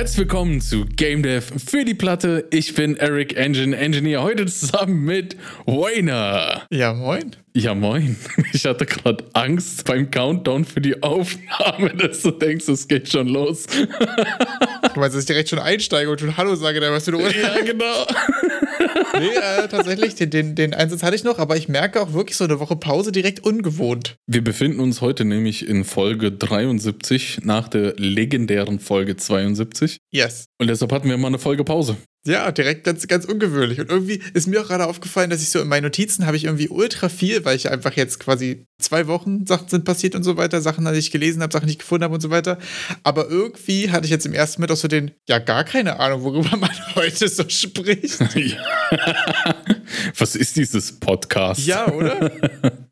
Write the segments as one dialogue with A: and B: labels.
A: Herzlich willkommen zu Game Dev für die Platte. Ich bin Eric Engine Engineer, heute zusammen mit Wayner.
B: Ja, moin.
A: Ja, moin. Ich hatte gerade Angst beim Countdown für die Aufnahme, dass du denkst, es geht schon los.
B: Du meinst, dass ich direkt schon einsteige und schon Hallo sage, dann weißt du, du
A: Ja, genau.
B: Nee, äh, tatsächlich, den, den, den Einsatz hatte ich noch, aber ich merke auch wirklich so eine Woche Pause direkt ungewohnt.
A: Wir befinden uns heute nämlich in Folge 73 nach der legendären Folge 72.
B: Yes.
A: Und deshalb hatten wir mal eine Folge Pause.
B: Ja, direkt ganz, ganz ungewöhnlich. Und irgendwie ist mir auch gerade aufgefallen, dass ich so in meinen Notizen habe ich irgendwie ultra viel, weil ich einfach jetzt quasi zwei Wochen Sachen sind passiert und so weiter, Sachen, die ich gelesen habe, Sachen, die ich gefunden habe und so weiter. Aber irgendwie hatte ich jetzt im ersten Moment auch so den, ja, gar keine Ahnung, worüber man heute so spricht.
A: Was ist dieses Podcast?
B: Ja, oder?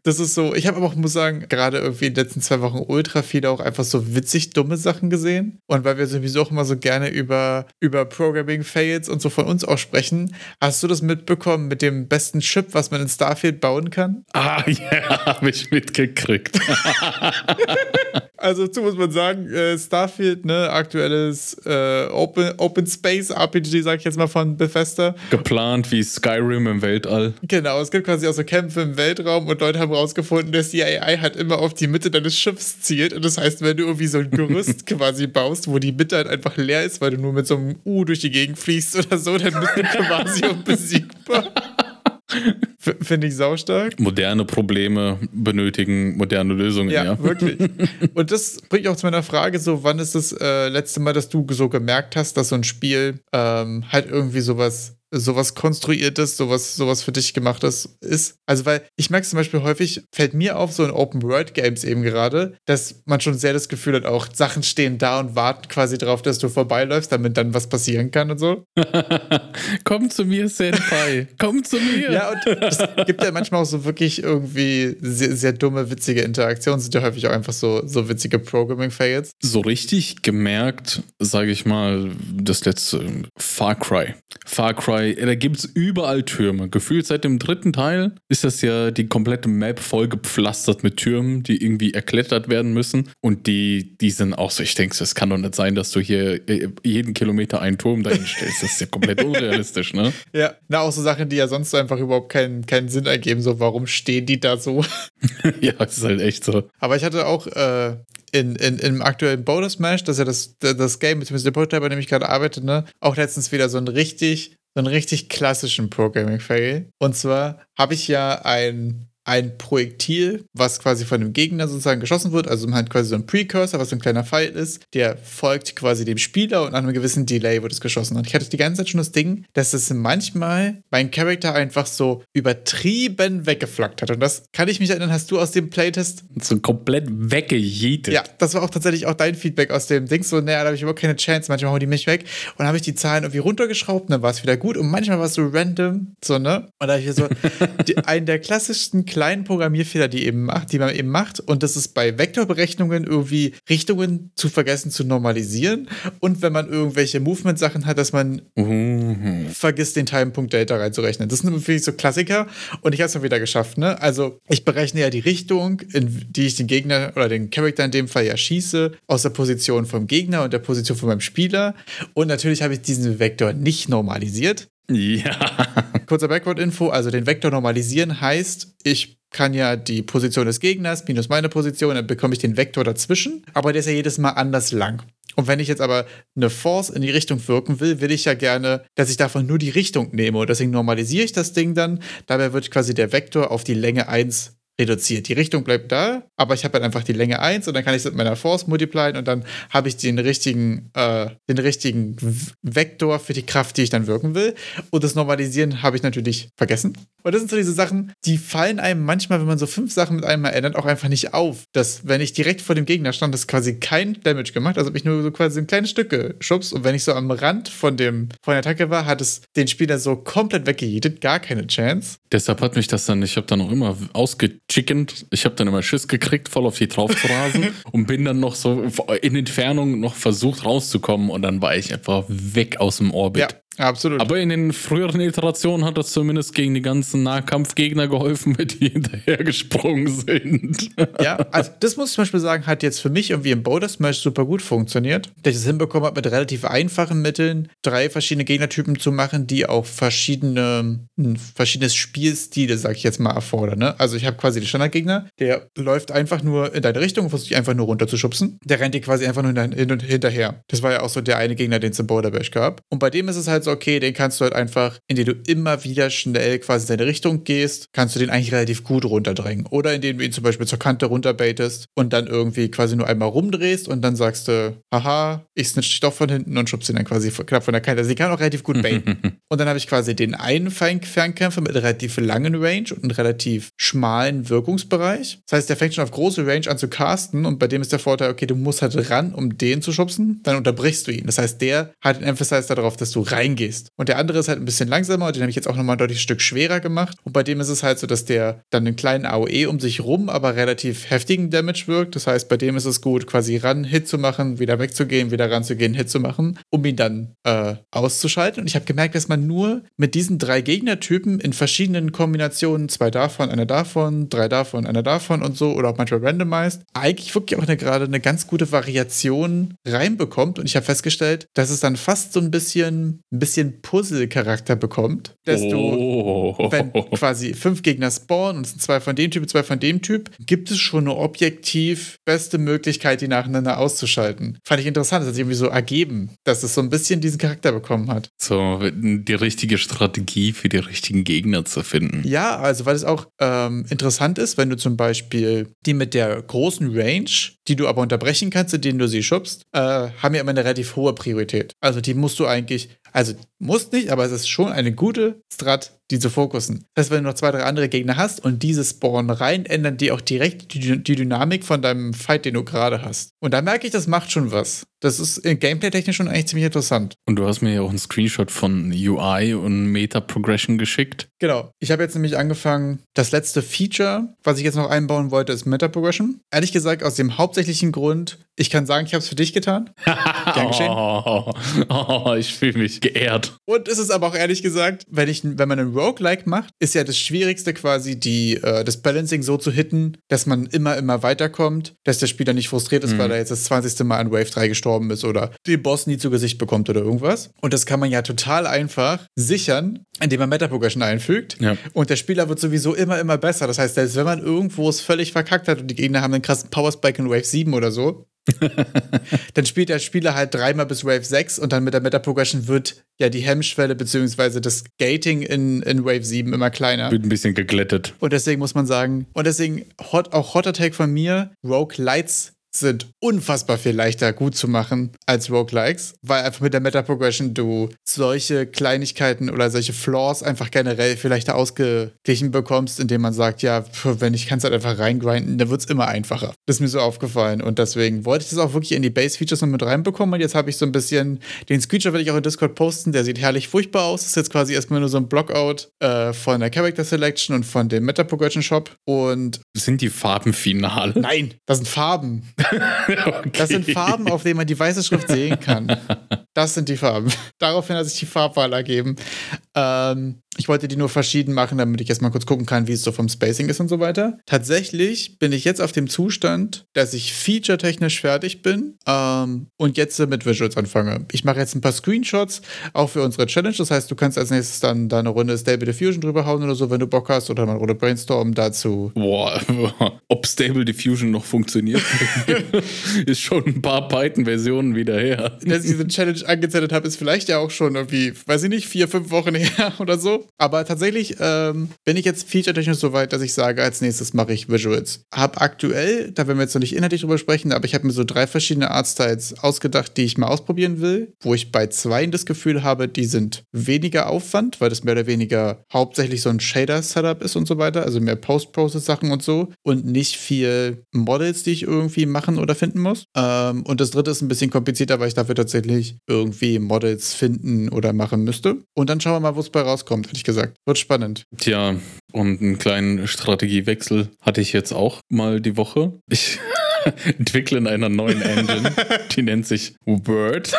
B: Das ist so, ich habe aber auch, muss sagen, gerade irgendwie in den letzten zwei Wochen ultra viele auch einfach so witzig dumme Sachen gesehen. Und weil wir sowieso auch immer so gerne über, über Programming-Fails und so von uns auch sprechen, hast du das mitbekommen mit dem besten Chip, was man in Starfield bauen kann?
A: Ah, ja, habe ich mitgekriegt.
B: Also dazu muss man sagen, äh, Starfield, ne, aktuelles äh, Open, Open Space RPG, sag ich jetzt mal von Bethesda.
A: Geplant wie Skyrim im Weltall.
B: Genau, es gibt quasi auch so Kämpfe im Weltraum und Leute haben rausgefunden, dass die AI halt immer auf die Mitte deines Schiffs zielt. Und das heißt, wenn du irgendwie so ein Gerüst quasi baust, wo die Mitte halt einfach leer ist, weil du nur mit so einem U durch die Gegend fließt oder so, dann bist du quasi unbesiegbar. Finde ich saustark.
A: Moderne Probleme benötigen moderne Lösungen, ja.
B: Ja, wirklich. Und das bringt auch zu meiner Frage: so, wann ist das äh, letzte Mal, dass du so gemerkt hast, dass so ein Spiel ähm, halt irgendwie sowas sowas konstruiertes, sowas, sowas für dich gemachtes ist. Also, weil ich merke zum Beispiel häufig, fällt mir auf, so in Open-World-Games eben gerade, dass man schon sehr das Gefühl hat, auch Sachen stehen da und warten quasi drauf, dass du vorbeiläufst, damit dann was passieren kann und so.
A: Komm zu mir, Senpai. Komm zu mir.
B: Ja, und es gibt ja manchmal auch so wirklich irgendwie sehr, sehr dumme, witzige Interaktionen, sind ja häufig auch einfach so, so witzige Programming-Fails.
A: So richtig gemerkt, sage ich mal, das letzte Far Cry. Far Cry, da gibt es überall Türme. Gefühlt seit dem dritten Teil ist das ja die komplette Map voll gepflastert mit Türmen, die irgendwie erklettert werden müssen. Und die, die sind auch so, ich denke, es kann doch nicht sein, dass du hier äh, jeden Kilometer einen Turm dahin stellst. Das ist ja komplett unrealistisch, ne?
B: Ja, na, auch so Sachen, die ja sonst einfach überhaupt keinen, keinen Sinn ergeben. So, warum stehen die da so?
A: ja, es ist halt echt so.
B: Aber ich hatte auch äh, in, in, im aktuellen Bonus Smash, das ist ja das, das Game, beziehungsweise der Prototype, bei dem ich gerade arbeite, ne, auch letztens wieder so einen richtig, einen richtig klassischen Programming-Fail. Und zwar habe ich ja ein ein Projektil, was quasi von dem Gegner sozusagen geschossen wird, also man hat quasi so einen Precursor, was so ein kleiner Pfeil ist, der folgt quasi dem Spieler und nach einem gewissen Delay wird es geschossen. Und ich hatte die ganze Zeit schon das Ding, dass es manchmal mein Charakter einfach so übertrieben weggeflackt hat. Und das kann ich mich erinnern, hast du aus dem Playtest
A: So komplett weggejietet.
B: ja, das war auch tatsächlich auch dein Feedback aus dem Ding. So, naja, da habe ich überhaupt keine Chance. Manchmal hauen die mich weg. Und dann habe ich die Zahlen irgendwie runtergeschraubt und dann war es wieder gut. Und manchmal war es so random, so, ne? Und da habe ich so die, einen der klassischsten kleinen Programmierfehler, die eben macht, die man eben macht. Und das ist bei Vektorberechnungen irgendwie Richtungen zu vergessen zu normalisieren. Und wenn man irgendwelche Movement-Sachen hat, dass man
A: Mhm.
B: vergisst, den Timepunkt Delta reinzurechnen. Das sind wirklich so Klassiker und ich habe es mal wieder geschafft. Ne? Also ich berechne ja die Richtung, in die ich den Gegner oder den Charakter in dem Fall ja schieße, aus der Position vom Gegner und der Position von meinem Spieler. Und natürlich habe ich diesen Vektor nicht normalisiert.
A: Ja.
B: Kurzer Backward-Info, also den Vektor normalisieren heißt, ich kann ja die Position des Gegners minus meine Position, dann bekomme ich den Vektor dazwischen, aber der ist ja jedes Mal anders lang. Und wenn ich jetzt aber eine Force in die Richtung wirken will, will ich ja gerne, dass ich davon nur die Richtung nehme. Und deswegen normalisiere ich das Ding dann. Dabei wird quasi der Vektor auf die Länge 1 reduziert. Die Richtung bleibt da, aber ich habe halt einfach die Länge 1 und dann kann ich es mit meiner Force multiplieren und dann habe ich den richtigen, äh, den richtigen Vektor für die Kraft, die ich dann wirken will. Und das Normalisieren habe ich natürlich vergessen. Und das sind so diese Sachen, die fallen einem manchmal, wenn man so fünf Sachen mit einem erinnert, auch einfach nicht auf. Dass, wenn ich direkt vor dem Gegner stand, das quasi kein Damage gemacht, also habe ich nur so quasi ein kleines Stück geschubst und wenn ich so am Rand von, dem, von der Attacke war, hat es den Spieler so komplett weggejietet, gar keine Chance.
A: Deshalb hat mich das dann, ich habe dann auch immer ausgechickent. Ich habe dann immer Schiss gekriegt, voll auf die drauf zu rasen und bin dann noch so in Entfernung noch versucht rauszukommen und dann war ich einfach weg aus dem Orbit.
B: Ja. Absolut.
A: Aber in den früheren Iterationen hat das zumindest gegen die ganzen Nahkampfgegner geholfen, wenn die hinterhergesprungen sind.
B: ja, also das muss ich zum Beispiel sagen, hat jetzt für mich irgendwie im Boulder Smash super gut funktioniert. Dass ich es hinbekommen habe, mit relativ einfachen Mitteln drei verschiedene Gegnertypen zu machen, die auch verschiedene, verschiedenes Spielstile, sag ich jetzt mal, erfordern. Ne? Also ich habe quasi den Standardgegner, der läuft einfach nur in deine Richtung und versucht dich einfach nur runterzuschubsen. Der rennt dir quasi einfach nur hin und hinterher. Das war ja auch so der eine Gegner, den es im Boulder Bash gab. Und bei dem ist es halt so, okay, den kannst du halt einfach, indem du immer wieder schnell quasi in deine Richtung gehst, kannst du den eigentlich relativ gut runterdrängen. Oder indem du ihn zum Beispiel zur Kante runterbaitest und dann irgendwie quasi nur einmal rumdrehst und dann sagst du, haha, ich snitch dich doch von hinten und schubst ihn dann quasi knapp von der Kante. Also die kann auch relativ gut baiten. und dann habe ich quasi den einen Fernkämpfer mit relativ langen Range und einem relativ schmalen Wirkungsbereich. Das heißt, der fängt schon auf große Range an zu casten und bei dem ist der Vorteil, okay, du musst halt ran, um den zu schubsen, dann unterbrichst du ihn. Das heißt, der hat den Emphasize darauf, dass du reingehst. Und der andere ist halt ein bisschen langsamer und den habe ich jetzt auch nochmal ein deutlich Stück schwerer gemacht. Und bei dem ist es halt so, dass der dann einen kleinen AOE um sich rum, aber relativ heftigen Damage wirkt. Das heißt, bei dem ist es gut, quasi ran, Hit zu machen, wieder wegzugehen, wieder ranzugehen, Hit zu machen, um ihn dann äh, auszuschalten. Und ich habe gemerkt, dass man nur mit diesen drei Gegnertypen in verschiedenen Kombinationen, zwei davon, einer davon, drei davon, einer davon und so, oder auch manchmal randomized, eigentlich wirklich auch eine, gerade eine ganz gute Variation reinbekommt. Und ich habe festgestellt, dass es dann fast so ein bisschen, ein bisschen Puzzle-Charakter bekommt, dass
A: Oh.
B: du, wenn quasi fünf Gegner spawnen und es sind zwei von dem Typ, zwei von dem Typ, gibt es schon eine objektiv beste Möglichkeit, die nacheinander auszuschalten. Fand ich interessant, das hat sich irgendwie so ergeben, dass es so ein bisschen diesen Charakter bekommen hat.
A: So, die richtige Strategie für die richtigen Gegner zu finden.
B: Ja, also weil es auch ähm, interessant ist, wenn du zum Beispiel die mit der großen Range, die du aber unterbrechen kannst, indem du sie schubst, äh, haben ja immer eine relativ hohe Priorität. Also die musst du eigentlich, also musst nicht, aber es ist schon eine gute Strat, die zu fokussen. Das heißt, wenn du noch zwei, drei andere Gegner hast und diese spawnen rein, ändern die auch direkt die, die Dynamik von deinem Fight, den du gerade hast. Und da merke ich, das macht schon was. Das ist äh, gameplay-technisch schon eigentlich ziemlich interessant.
A: Und du hast mir ja auch einen Screenshot von UI und Meta-Progression geschickt.
B: Genau. Ich habe jetzt nämlich angefangen, das letzte Feature, was ich jetzt noch einbauen wollte, ist Meta-Progression. Ehrlich gesagt, aus dem hauptsächlichen Grund, ich kann sagen, ich habe es für dich getan. Gern geschehen.
A: oh, oh, ich fühle mich geehrt.
B: Und es ist aber auch ehrlich gesagt, wenn, ich, wenn man einen Roguelike macht, ist ja das Schwierigste quasi, die, äh, das Balancing so zu hitten, dass man immer, immer weiterkommt, dass der Spieler nicht frustriert ist,
A: Mhm.
B: weil er jetzt das 20. Mal an Wave 3 gestorben ist oder den Boss nie zu Gesicht bekommt oder irgendwas. Und das kann man ja total einfach sichern, indem man Meta-Progression einfügt.
A: Ja.
B: Und der Spieler wird sowieso immer, immer besser. Das heißt, selbst wenn man irgendwo es völlig verkackt hat und die Gegner haben einen krassen Power-Spike in Wave 7 oder so, dann spielt der Spieler halt dreimal bis Wave 6 und dann mit der Meta-Progression wird ja die Hemmschwelle bzw. das Gating in, in Wave 7 immer kleiner.
A: Wird ein bisschen geglättet.
B: Und deswegen muss man sagen, und deswegen hot, auch Hot Attack von mir, Rogue Lights sind unfassbar viel leichter gut zu machen als Roguelikes, weil einfach mit der Meta-Progression du solche Kleinigkeiten oder solche Flaws einfach generell viel leichter ausgeglichen bekommst, indem man sagt, ja, pf, wenn ich kann es halt einfach reingrinden, dann wird es immer einfacher. Das ist mir so aufgefallen und deswegen wollte ich das auch wirklich in die Base-Features noch mit reinbekommen und jetzt habe ich so ein bisschen, den Screenshot werde ich auch in Discord posten, der sieht herrlich furchtbar aus, das ist jetzt quasi erstmal nur so ein Blockout äh, von der Character Selection und von dem Meta-Progression Shop und
A: Sind die Farben final?
B: nein, das sind Farben.
A: okay.
B: Das sind Farben, auf denen man die weiße Schrift sehen kann. Das sind die Farben. Daraufhin hat sich die Farbwahl ergeben. Ähm, ich wollte die nur verschieden machen, damit ich erstmal kurz gucken kann, wie es so vom Spacing ist und so weiter. Tatsächlich bin ich jetzt auf dem Zustand, dass ich feature-technisch fertig bin ähm, und jetzt mit Visuals anfange. Ich mache jetzt ein paar Screenshots, auch für unsere Challenge. Das heißt, du kannst als nächstes dann da eine Runde Stable Diffusion drüber hauen oder so, wenn du Bock hast, oder mal eine Runde Brainstorm dazu.
A: Boah, ob Stable Diffusion noch funktioniert, ist schon ein paar Python-Versionen wieder her.
B: dass ich diese Challenge angezettet habe, ist vielleicht ja auch schon irgendwie, weiß ich nicht, vier, fünf Wochen her oder so. Aber tatsächlich ähm, bin ich jetzt featuretechnisch so weit, dass ich sage, als nächstes mache ich Visuals. Hab aktuell, da werden wir jetzt noch nicht inhaltlich drüber sprechen, aber ich habe mir so drei verschiedene Artstyles ausgedacht, die ich mal ausprobieren will, wo ich bei zweien das Gefühl habe, die sind weniger Aufwand, weil das mehr oder weniger hauptsächlich so ein Shader-Setup ist und so weiter, also mehr Post-Process-Sachen und so und nicht viel Models, die ich irgendwie machen oder finden muss. Ähm, und das dritte ist ein bisschen komplizierter, weil ich dafür tatsächlich irgendwie Models finden oder machen müsste. Und dann schauen wir mal, wo es bei rauskommt, hätte gesagt. Wird spannend.
A: Tja, und einen kleinen Strategiewechsel hatte ich jetzt auch mal die Woche. Ich entwickeln einer neuen Engine. Die nennt sich Word.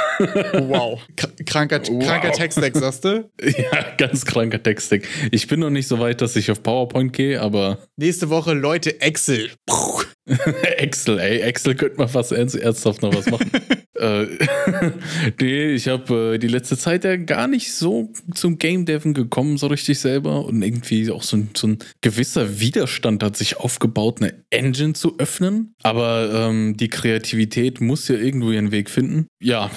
B: Wow. Kranker,
A: Wow.
B: kranker Text-Deck, sagst du?
A: ja, ganz kranker Textdeck. Ich bin noch nicht so weit, dass ich auf PowerPoint gehe, aber
B: Nächste Woche, Leute, Excel.
A: Excel, ey, Excel könnte man fast ernst, ernsthaft noch was machen. äh, nee, ich habe äh, die letzte Zeit ja gar nicht so zum Game Deven gekommen, so richtig selber. Und irgendwie auch so ein, so ein gewisser Widerstand hat sich aufgebaut, eine Engine zu öffnen. Aber ähm, die Kreativität muss ja irgendwo ihren Weg finden. Ja,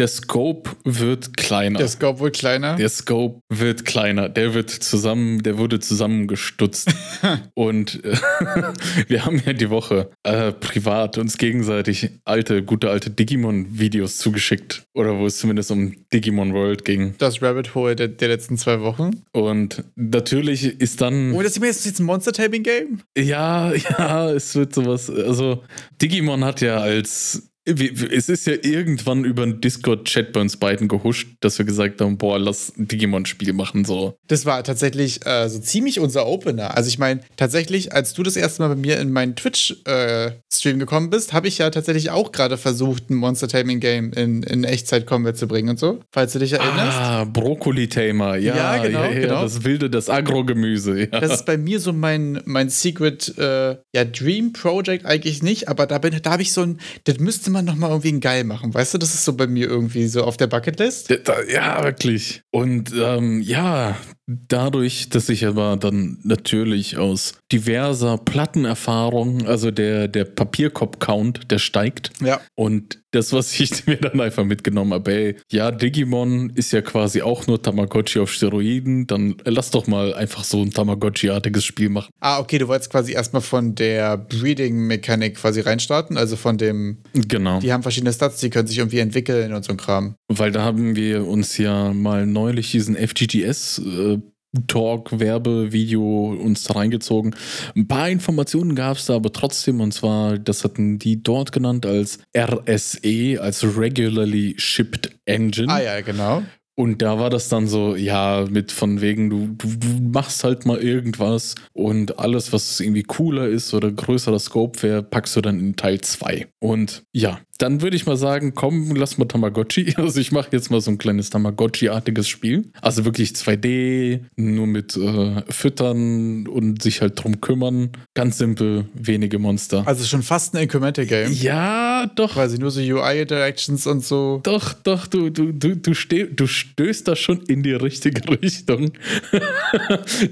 A: der Scope wird kleiner.
B: Der Scope wohl kleiner.
A: Der Scope wird kleiner, der wird zusammen, der wurde zusammengestutzt. und äh, wir haben ja die Woche äh, privat uns gegenseitig alte, gute alte Digimon-Videos zugeschickt. Oder wo es zumindest um Digimon World ging.
B: Das Rabbit Hole der, der letzten zwei Wochen.
A: Und natürlich ist dann.
B: Oh, das ist jetzt ein Monster-Taping-Game?
A: Ja, ja, es wird sowas. Also, Digimon hat ja als. Es ist ja irgendwann über einen Discord-Chat bei uns beiden gehuscht, dass wir gesagt haben: Boah, lass ein Digimon-Spiel machen. So.
B: Das war tatsächlich äh, so ziemlich unser Opener. Also ich meine, tatsächlich, als du das erste Mal bei mir in meinen Twitch-Stream gekommen bist, habe ich ja tatsächlich auch gerade versucht, ein Monster-Taming-Game in, in Echtzeit-Combat zu bringen und so, falls du dich erinnerst.
A: Ah, Brokkoli-Tamer. Ja,
B: Ja, genau,
A: ja, ja,
B: genau.
A: Das wilde, das Agro-Gemüse. Ja.
B: Das ist bei mir so mein, mein Secret, äh, ja, Dream Project eigentlich nicht, aber da, bin- da habe ich so ein, das müsste man noch mal irgendwie ein geil machen, weißt du? Das ist so bei mir irgendwie so auf der Bucketlist.
A: Ja, wirklich. Und ähm, ja, dadurch, dass ich aber dann natürlich aus diverser Plattenerfahrung, also der, der Papierkopf-Count, der steigt.
B: Ja.
A: Und das, was ich mir dann einfach mitgenommen habe, ey, ja, Digimon ist ja quasi auch nur Tamagotchi auf Steroiden, dann lass doch mal einfach so ein Tamagotchi-artiges Spiel machen.
B: Ah, okay, du wolltest quasi erstmal von der Breeding-Mechanik quasi reinstarten, also von dem,
A: Genau.
B: die haben verschiedene Stats, die können sich irgendwie entwickeln und so ein Kram.
A: Weil da haben wir uns ja mal neulich diesen FGGS äh, Talk, Werbevideo uns da reingezogen. Ein paar Informationen gab es da aber trotzdem und zwar, das hatten die dort genannt als RSE, als Regularly Shipped Engine.
B: Ah ja, genau.
A: Und da war das dann so, ja, mit von wegen, du, du, du machst halt mal irgendwas und alles, was irgendwie cooler ist oder größerer Scope wäre, packst du dann in Teil 2. Und ja, dann würde ich mal sagen, komm, lass mal Tamagotchi. Also ich mache jetzt mal so ein kleines Tamagotchi-artiges Spiel. Also wirklich 2D, nur mit äh, Füttern und sich halt drum kümmern. Ganz simpel, wenige Monster.
B: Also schon fast ein Incremental-Game.
A: ja, doch.
B: Quasi nur so UI-Directions und so.
A: Doch, doch, du, du, du, du, steh, du stößt da schon in die richtige Richtung,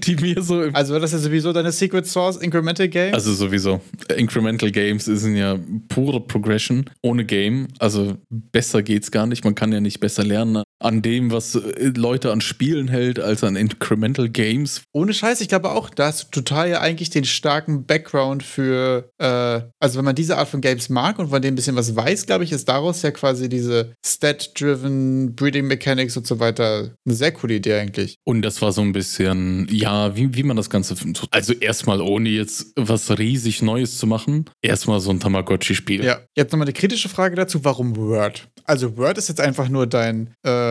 A: die mir so
B: Also war das ja sowieso deine Secret Source Incremental-Game?
A: also sowieso, Incremental Games sind ja pure Progression ohne Game. Also besser geht's gar nicht. Man kann ja nicht besser lernen an dem, was äh, Leute an Spielen hält, als an Incremental Games.
B: Ohne Scheiß, ich glaube auch, da hast du total ja eigentlich den starken Background für, äh, also wenn man diese Art von Games mag und von dem ein bisschen was weiß, glaube ich, ist daraus ja quasi diese Stat-driven Breeding Mechanics und so weiter eine sehr coole Idee eigentlich.
A: Und das war so ein bisschen, ja, wie, wie man das Ganze. Also erstmal ohne jetzt was riesig Neues zu machen, erstmal so ein Tamagotchi-Spiel.
B: Ja. Jetzt nochmal eine kritische Frage dazu, warum Word? Also Word ist jetzt einfach nur dein äh,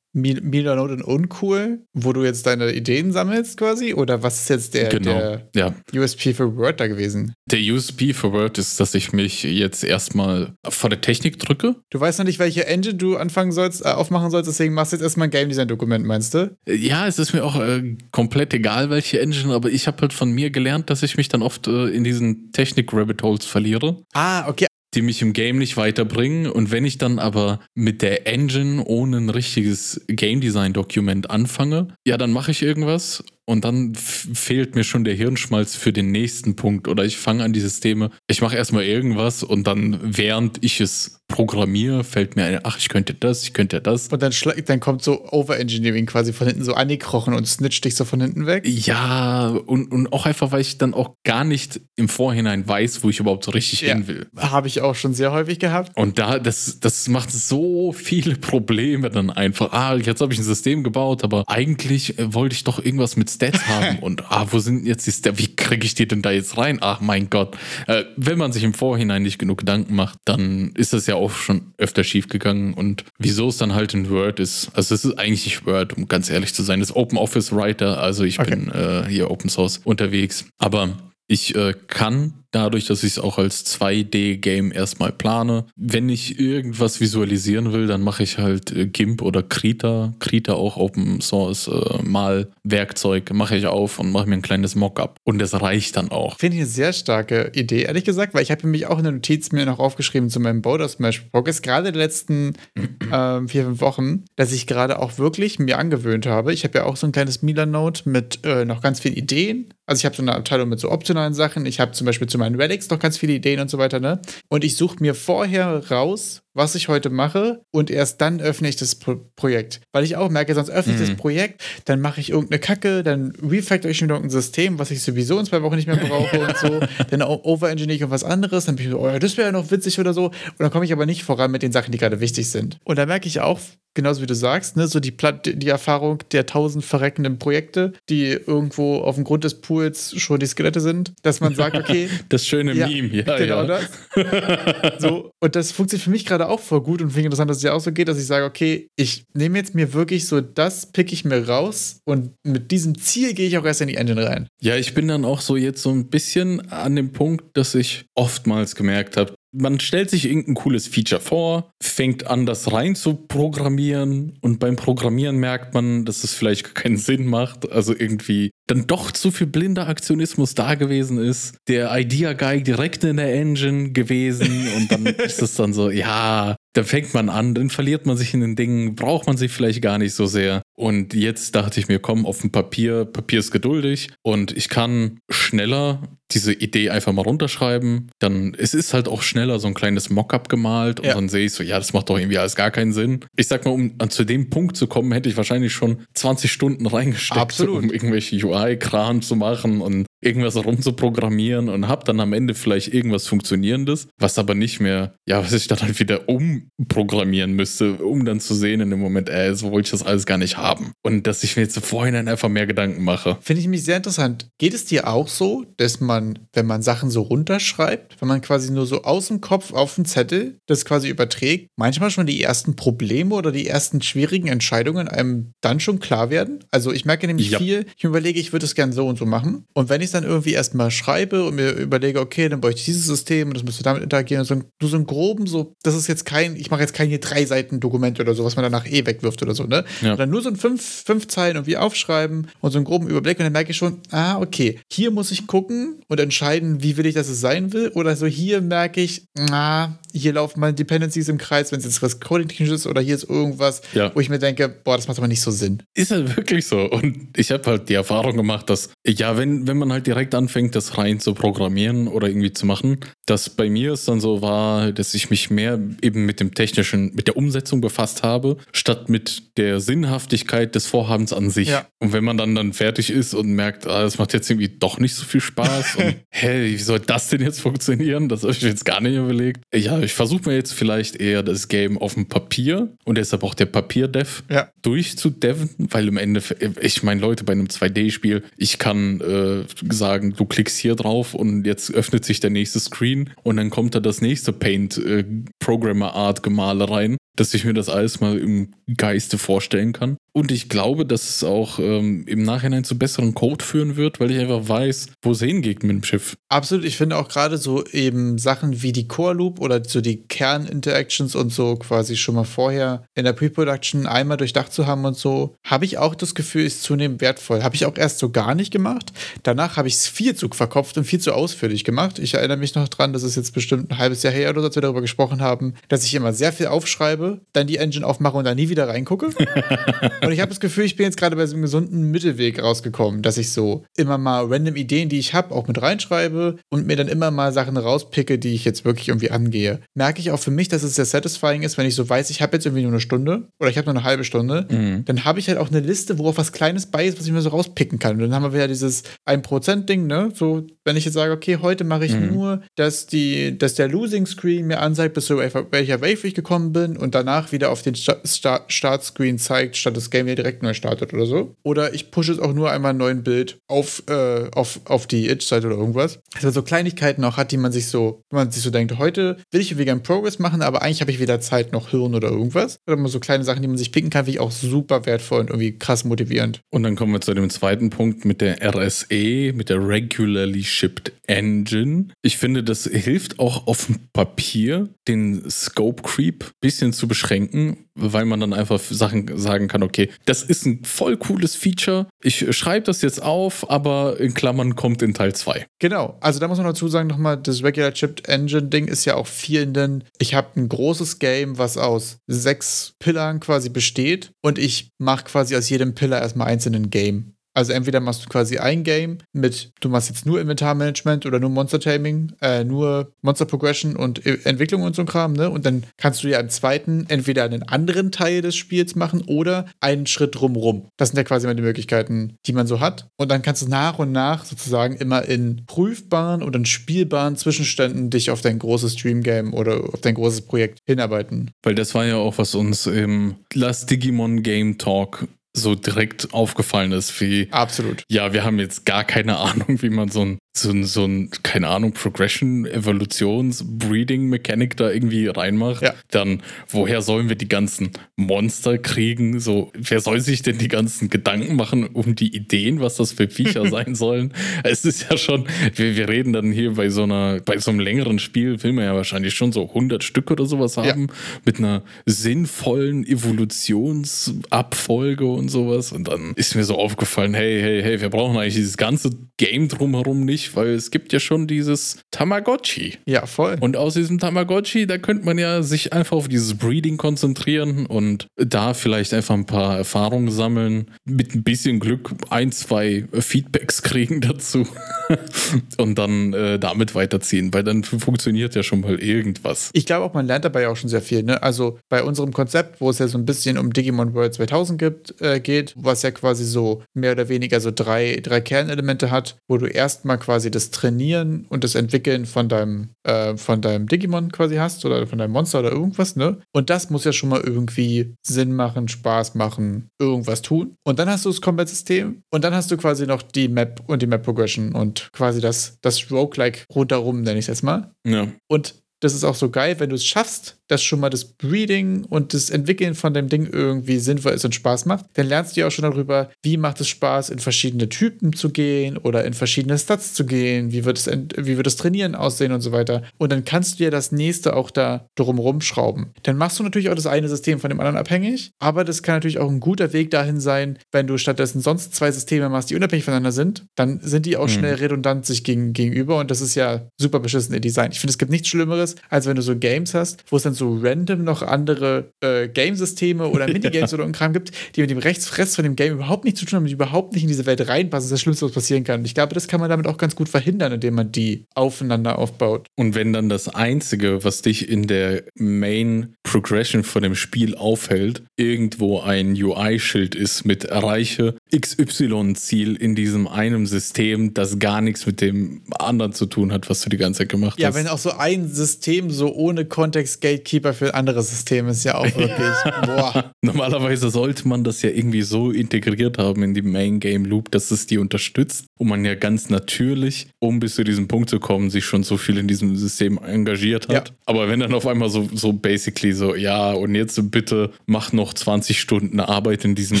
B: Mi- Milanote und Uncool, wo du jetzt deine Ideen sammelst quasi? Oder was ist jetzt der,
A: Genau.
B: der
A: Ja,
B: USP für Word da gewesen?
A: Der USP für Word ist, dass ich mich jetzt erstmal vor der Technik drücke.
B: Du weißt noch nicht, welche Engine du anfangen sollst, äh, aufmachen sollst, deswegen machst du jetzt erstmal ein Game Design Dokument, meinst du?
A: Ja, es ist mir auch äh, komplett egal, welche Engine, aber ich habe halt von mir gelernt, dass ich mich dann oft äh, in diesen Technik-Rabbit Holes verliere,
B: Ah, okay.
A: Die mich im Game nicht weiterbringen. Und wenn ich dann aber mit der Engine ohne ein richtiges Game Design-Dokument anfange, ja, dann mache ich irgendwas. Und dann fehlt mir schon der Hirnschmalz für den nächsten Punkt. Oder ich fange an die Systeme, ich mache erstmal irgendwas und dann, während ich es programmiere, fällt mir ein, ach, ich könnte das, ich könnte das.
B: Und dann, dann kommt so Overengineering quasi von hinten so angekrochen und snitcht dich so von hinten weg.
A: Ja, und, und auch einfach, weil ich dann auch gar nicht im Vorhinein weiß, wo ich überhaupt so richtig
B: Ja.
A: hin will.
B: Habe ich auch schon sehr häufig gehabt.
A: Und da, das, das macht so viele Probleme dann einfach. Ah, jetzt habe ich ein System gebaut, aber eigentlich äh, wollte ich doch irgendwas mit Stats haben. Und ah, wo sind jetzt die Stats? Wie kriege ich die denn da jetzt rein? Ach mein Gott. Äh, wenn man sich im Vorhinein nicht genug Gedanken macht, dann ist das ja auch schon öfter schief gegangen. Und wieso es dann halt in Word ist, also es ist eigentlich nicht Word, um ganz ehrlich zu sein. Es ist Open Office Writer, also ich
B: Okay.
A: bin äh, hier Open Source unterwegs. Aber ich äh, kann dadurch, dass ich es auch als 2D-Game erstmal plane. Wenn ich irgendwas visualisieren will, dann mache ich halt äh, GIMP oder Krita. Krita auch Open Source äh, mal Werkzeug, mache ich auf und mache mir ein kleines Mockup. Und das reicht dann auch.
B: Finde ich eine sehr starke Idee, ehrlich gesagt, weil ich habe mich auch in der Notiz mir noch aufgeschrieben zu meinem Boulder Smash Progress, gerade in den letzten ähm, vier, fünf Wochen, dass ich gerade auch wirklich mir angewöhnt habe. Ich habe ja auch so ein kleines Mila-Note mit äh, noch ganz vielen Ideen. Also ich habe so eine Abteilung mit so optionalen Sachen. Ich habe zum Beispiel zu meinen Relics noch ganz viele Ideen und so weiter, ne? Und ich suche mir vorher raus, was ich heute mache und erst dann öffne ich das Pro Projekt. Weil ich auch merke, sonst öffne ich das Projekt, dann mache ich irgendeine Kacke, dann refactor ich schon irgendein System, was ich sowieso in zwei Wochen nicht mehr brauche und so. Dann overengineer ich auf was anderes, dann bin ich so, oh ja, das wäre ja noch witzig oder so. Und dann komme ich aber nicht voran mit den Sachen, die gerade wichtig sind. Und da merke ich auch, genauso wie du sagst, ne, so die, die Erfahrung der tausend verreckenden Projekte, die irgendwo auf dem Grund des Pools schon die Skelette sind, dass man sagt, okay.
A: das schöne
B: ja,
A: Meme, ja.
B: Genau
A: ja.
B: das. so, und das funktioniert für mich gerade auch voll gut und finde interessant, dass es ja auch so geht, dass ich sage, okay, ich nehme jetzt mir wirklich so, das pick ich mir raus und mit diesem Ziel gehe ich auch erst in die Engine rein.
A: Ja, ich bin dann auch so jetzt so ein bisschen an dem Punkt, dass ich oftmals gemerkt habe, man stellt sich irgendein cooles Feature vor, fängt an, das rein zu programmieren und beim Programmieren merkt man, dass es vielleicht keinen Sinn macht. Also irgendwie dann doch zu viel blinder Aktionismus da gewesen ist. Der Idea Guy direkt in der Engine gewesen und dann ist es dann so, ja, dann fängt man an, dann verliert man sich in den Dingen, braucht man sich vielleicht gar nicht so sehr. Und jetzt dachte ich mir, komm, auf dem Papier, Papier ist geduldig und ich kann schneller diese Idee einfach mal runterschreiben. Dann, es ist halt auch schneller so ein kleines Mockup gemalt und
B: Ja.
A: dann sehe ich so, ja, das macht doch irgendwie alles gar keinen Sinn. Ich sag mal, um zu dem Punkt zu kommen, hätte ich wahrscheinlich schon 20 Stunden reingesteckt,
B: Absolut.
A: um irgendwelche UI-Kram zu machen und irgendwas rumzuprogrammieren und habe dann am Ende vielleicht irgendwas Funktionierendes, was aber nicht mehr, ja, was ich dann halt wieder umprogrammieren müsste, um dann zu sehen in dem Moment, ey, so wollte ich das alles gar nicht haben. Und dass ich mir jetzt im Vorhinein einfach mehr Gedanken mache.
B: Finde ich mich sehr interessant. Geht es dir auch so, dass man, wenn man Sachen so runterschreibt, wenn man quasi nur so aus dem Kopf auf den Zettel das quasi überträgt, manchmal schon die ersten Probleme oder die ersten schwierigen Entscheidungen einem dann schon klar werden? Also ich merke nämlich
A: Ja.
B: viel, ich überlege, ich würde es gerne so und so machen. Und wenn ich es dann irgendwie erstmal schreibe und mir überlege, okay, dann bräuchte ich dieses System und das müsste damit interagieren, so, so einen groben, so, das ist jetzt kein, ich mache jetzt kein hier drei Seiten Dokument oder so, was man danach eh wegwirft oder so, ne?
A: Ja.
B: Sondern nur so ein fünf, fünf Zeilen irgendwie aufschreiben und so einen groben Überblick und dann merke ich schon, ah, okay, hier muss ich gucken und entscheiden, wie will ich, dass es sein will. Oder so hier merke ich, ah, hier laufen meine Dependencies im Kreis, wenn es jetzt was Coding-technisches ist oder hier ist irgendwas,
A: Ja.
B: wo ich mir denke, boah, das macht aber nicht so Sinn.
A: Ist halt wirklich so. Und ich habe halt die Erfahrung gemacht, dass, ja, wenn, wenn man halt direkt anfängt, das rein zu programmieren oder irgendwie zu machen, dass bei mir es dann so war, dass ich mich mehr eben mit dem technischen, mit der Umsetzung befasst habe, statt mit der Sinnhaftigkeit des Vorhabens an sich.
B: Ja.
A: Und wenn man dann dann fertig ist und merkt, ah, das macht jetzt irgendwie doch nicht so viel Spaß und hey, wie soll das denn jetzt funktionieren? Das habe ich mir jetzt gar nicht überlegt. Ja, ich versuche mir jetzt vielleicht eher das Game auf dem Papier und deshalb auch der Papierdev
B: Ja.
A: durchzudeven, weil im Endeffekt, ich meine, Leute, bei einem 2D-Spiel, ich kann äh, sagen, du klickst hier drauf und jetzt öffnet sich der nächste Screen und dann kommt da das nächste Paint äh, Programmer Art Gemale rein, dass ich mir das alles mal im Geiste vorstellen kann. Und ich glaube, dass es auch ähm, im Nachhinein zu besseren Code führen wird, weil ich einfach weiß, wo es hingeht mit dem Schiff.
B: Absolut, ich finde auch gerade so eben Sachen wie die Core Loop oder so die Kern-Interactions und so quasi schon mal vorher in der Pre-Production einmal durchdacht zu haben und so, habe ich auch das Gefühl, ist zunehmend wertvoll. Habe ich auch erst so gar nicht gemacht. Danach habe ich es viel zu verkopft und viel zu ausführlich gemacht. Ich erinnere mich noch dran, das ist jetzt bestimmt ein halbes Jahr her oder so, als wir darüber gesprochen haben, dass ich immer sehr viel aufschreibe, dann die Engine aufmache und dann nie wieder reingucke. Und ich habe das Gefühl, ich bin jetzt gerade bei so einem gesunden Mittelweg rausgekommen, dass ich so immer mal random Ideen, die ich habe, auch mit reinschreibe und mir dann immer mal Sachen rauspicke, die ich jetzt wirklich irgendwie angehe. Merke ich auch für mich, dass es sehr satisfying ist, wenn ich so weiß, ich habe jetzt irgendwie nur eine Stunde oder ich habe nur eine halbe Stunde, dann habe ich halt auch eine Liste, wo auch was Kleines bei ist, was ich mir so rauspicken kann. Und dann haben wir wieder dieses 1%-Ding, ne? So, wenn ich jetzt sage, okay, heute mache ich nur, dass, die, dass der Losing Screen mir anzeigt, bis zu welcher Wave ich gekommen bin und danach wieder auf den Sta Sta Startscreen zeigt, statt das Game direkt neu startet oder so. Oder ich pushe es auch nur einmal ein neues Bild auf, äh, auf, auf die Itch-Seite oder irgendwas. Man so Kleinigkeiten auch hat, die man sich so, wenn man sich so denkt, heute will ich wieder einen Progress machen, aber eigentlich habe ich weder Zeit noch Hirn oder irgendwas. Oder mal so kleine Sachen, die man sich picken kann, finde ich auch super wertvoll und irgendwie krass motivierend.
A: Und dann kommen wir zu dem zweiten Punkt mit der RSE, mit der Regularly Chipped Engine. Ich finde, das hilft auch auf dem Papier, den Scope Creep ein bisschen zu beschränken, weil man dann einfach Sachen sagen kann, okay, das ist ein voll cooles Feature. Ich schreibe das jetzt auf, aber in Klammern kommt in Teil 2.
B: Genau, also da muss man dazu sagen nochmal, das Regular Chipped Engine Ding ist ja auch vielen, ich habe ein großes Game, was aus sechs Pillaren quasi besteht und ich mache quasi aus jedem Pillar erstmal einzelnen Game. Also entweder machst du quasi ein Game mit, du machst jetzt nur Inventarmanagement oder nur Monster Taming, äh, nur Monster Progression und e Entwicklung und so ein Kram, ne? Und dann kannst du ja im zweiten entweder einen anderen Teil des Spiels machen oder einen Schritt drumrum. Das sind ja quasi immer die Möglichkeiten, die man so hat. Und dann kannst du nach und nach sozusagen immer in prüfbaren oder in spielbaren Zwischenständen dich auf dein großes Stream-Game oder auf dein großes Projekt hinarbeiten.
A: Weil das war ja auch, was uns im Last Digimon Game Talk so direkt aufgefallen ist, wie.
B: Absolut.
A: Ja, wir haben jetzt gar keine Ahnung, wie man so ein, so ein, so ein keine Ahnung, Progression, Evolutions, Breeding Mechanik da irgendwie reinmacht. Ja. Dann, woher sollen wir die ganzen Monster kriegen? So, wer soll sich denn die ganzen Gedanken machen um die Ideen, was das für Viecher sein sollen? Es ist ja schon, wir, wir reden dann hier bei so einer, bei so einem längeren Spiel, will man ja wahrscheinlich schon so 100 Stück oder sowas haben, ja. mit einer sinnvollen Evolutionsabfolge und sowas. Und dann ist mir so aufgefallen, hey, hey, hey, wir brauchen eigentlich dieses ganze Game drumherum nicht, weil es gibt ja schon dieses Tamagotchi.
B: Ja, voll.
A: Und aus diesem Tamagotchi, da könnte man ja sich einfach auf dieses Breeding konzentrieren und da vielleicht einfach ein paar Erfahrungen sammeln, mit ein bisschen Glück ein, zwei Feedbacks kriegen dazu und dann äh, damit weiterziehen, weil dann funktioniert ja schon mal irgendwas.
B: Ich glaube auch, man lernt dabei auch schon sehr viel. Ne? Also bei unserem Konzept, wo es ja so ein bisschen um Digimon World 2000 gibt, äh, geht, was ja quasi so mehr oder weniger so drei, drei Kernelemente hat, wo du erstmal quasi das Trainieren und das Entwickeln von deinem, äh, von deinem Digimon quasi hast oder von deinem Monster oder irgendwas, ne? Und das muss ja schon mal irgendwie Sinn machen, Spaß machen, irgendwas tun. Und dann hast du das Combat-System und dann hast du quasi noch die Map und die Map-Progression und quasi das, das Roguelike rundherum, nenne ich es jetzt mal.
A: Ja.
B: Und das ist auch so geil, wenn du es schaffst, dass schon mal das Breeding und das Entwickeln von dem Ding irgendwie sinnvoll ist und Spaß macht, dann lernst du ja auch schon darüber, wie macht es Spaß, in verschiedene Typen zu gehen oder in verschiedene Stats zu gehen, wie wird es, wie wird das Trainieren aussehen und so weiter. Und dann kannst du ja das nächste auch da drumherum schrauben. Dann machst du natürlich auch das eine System von dem anderen abhängig, aber das kann natürlich auch ein guter Weg dahin sein, wenn du stattdessen sonst zwei Systeme machst, die unabhängig voneinander sind, dann sind die auch mhm. schnell redundant sich gegen, gegenüber und das ist ja super beschissen in Design. Ich finde, es gibt nichts Schlimmeres, als wenn du so Games hast, wo es dann so random noch andere äh, Gamesysteme oder Minigames oder ein Kram gibt, die mit dem Rechtsfress von dem Game überhaupt nichts zu tun haben, die überhaupt nicht in diese Welt reinpassen. Das ist das Schlimmste, was passieren kann. Und ich glaube, das kann man damit auch ganz gut verhindern, indem man die aufeinander aufbaut.
A: Und wenn dann das Einzige, was dich in der Main Progression von dem Spiel aufhält, irgendwo ein UI-Schild ist mit erreiche XY-Ziel in diesem einen System, das gar nichts mit dem anderen zu tun hat, was du die ganze Zeit gemacht
B: ja,
A: hast.
B: Ja, wenn auch so ein System so ohne Kontext Gatekeeper für andere Systeme ist ja auch wirklich, boah.
A: Normalerweise sollte man das ja irgendwie so integriert haben in die Main Game Loop, dass es die unterstützt und man ja ganz natürlich, um bis zu diesem Punkt zu kommen, sich schon so viel in diesem System engagiert hat. Ja. Aber wenn dann auf einmal so, so basically so, ja, und jetzt bitte mach noch 20 Stunden Arbeit in diesem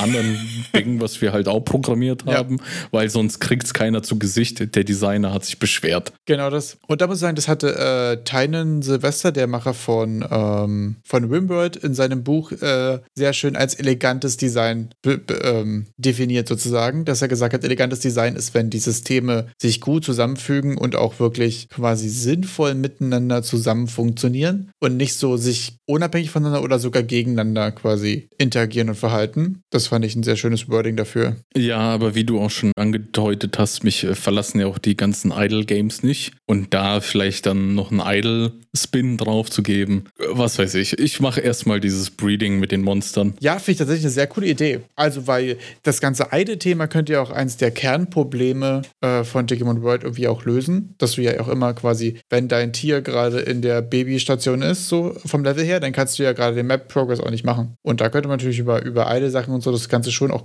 A: anderen Ding, was wir halt auch programmiert haben, ja. weil sonst kriegt es keiner zu Gesicht. Der Designer hat sich beschwert.
B: Genau das. Und da muss ich sagen, das hatte äh, Tynan Silvester, der Macher von, ähm, von Wimworld, in seinem Buch äh, sehr schön als elegantes Design ähm, definiert sozusagen, dass er gesagt hat, elegantes Design ist, wenn die Systeme sich gut zusammenfügen und auch wirklich quasi sinnvoll miteinander zusammen funktionieren und nicht so sich unabhängig voneinander oder sogar gegeneinander quasi interagieren und verhalten. Das fand ich ein sehr schönes Wording dafür.
A: Ja, aber wie du auch schon angedeutet hast, mich äh, verlassen ja auch die ganzen Idle-Games nicht. Und da vielleicht dann noch einen Idle-Spin drauf zu geben, was weiß ich. Ich mache erstmal dieses Breeding mit den Monstern.
B: Ja, finde ich tatsächlich eine sehr coole Idee. Also, weil das ganze Idle-Thema könnte ja auch eins der Kernprobleme äh, von Digimon World irgendwie auch lösen. Dass du ja auch immer quasi, wenn dein Tier gerade in der Babystation ist, so vom Level her, dann kannst du ja gerade den Map-Progress auch nicht machen. Und da könnte man natürlich über, über Idle-Sachen und so das Ganze schon auch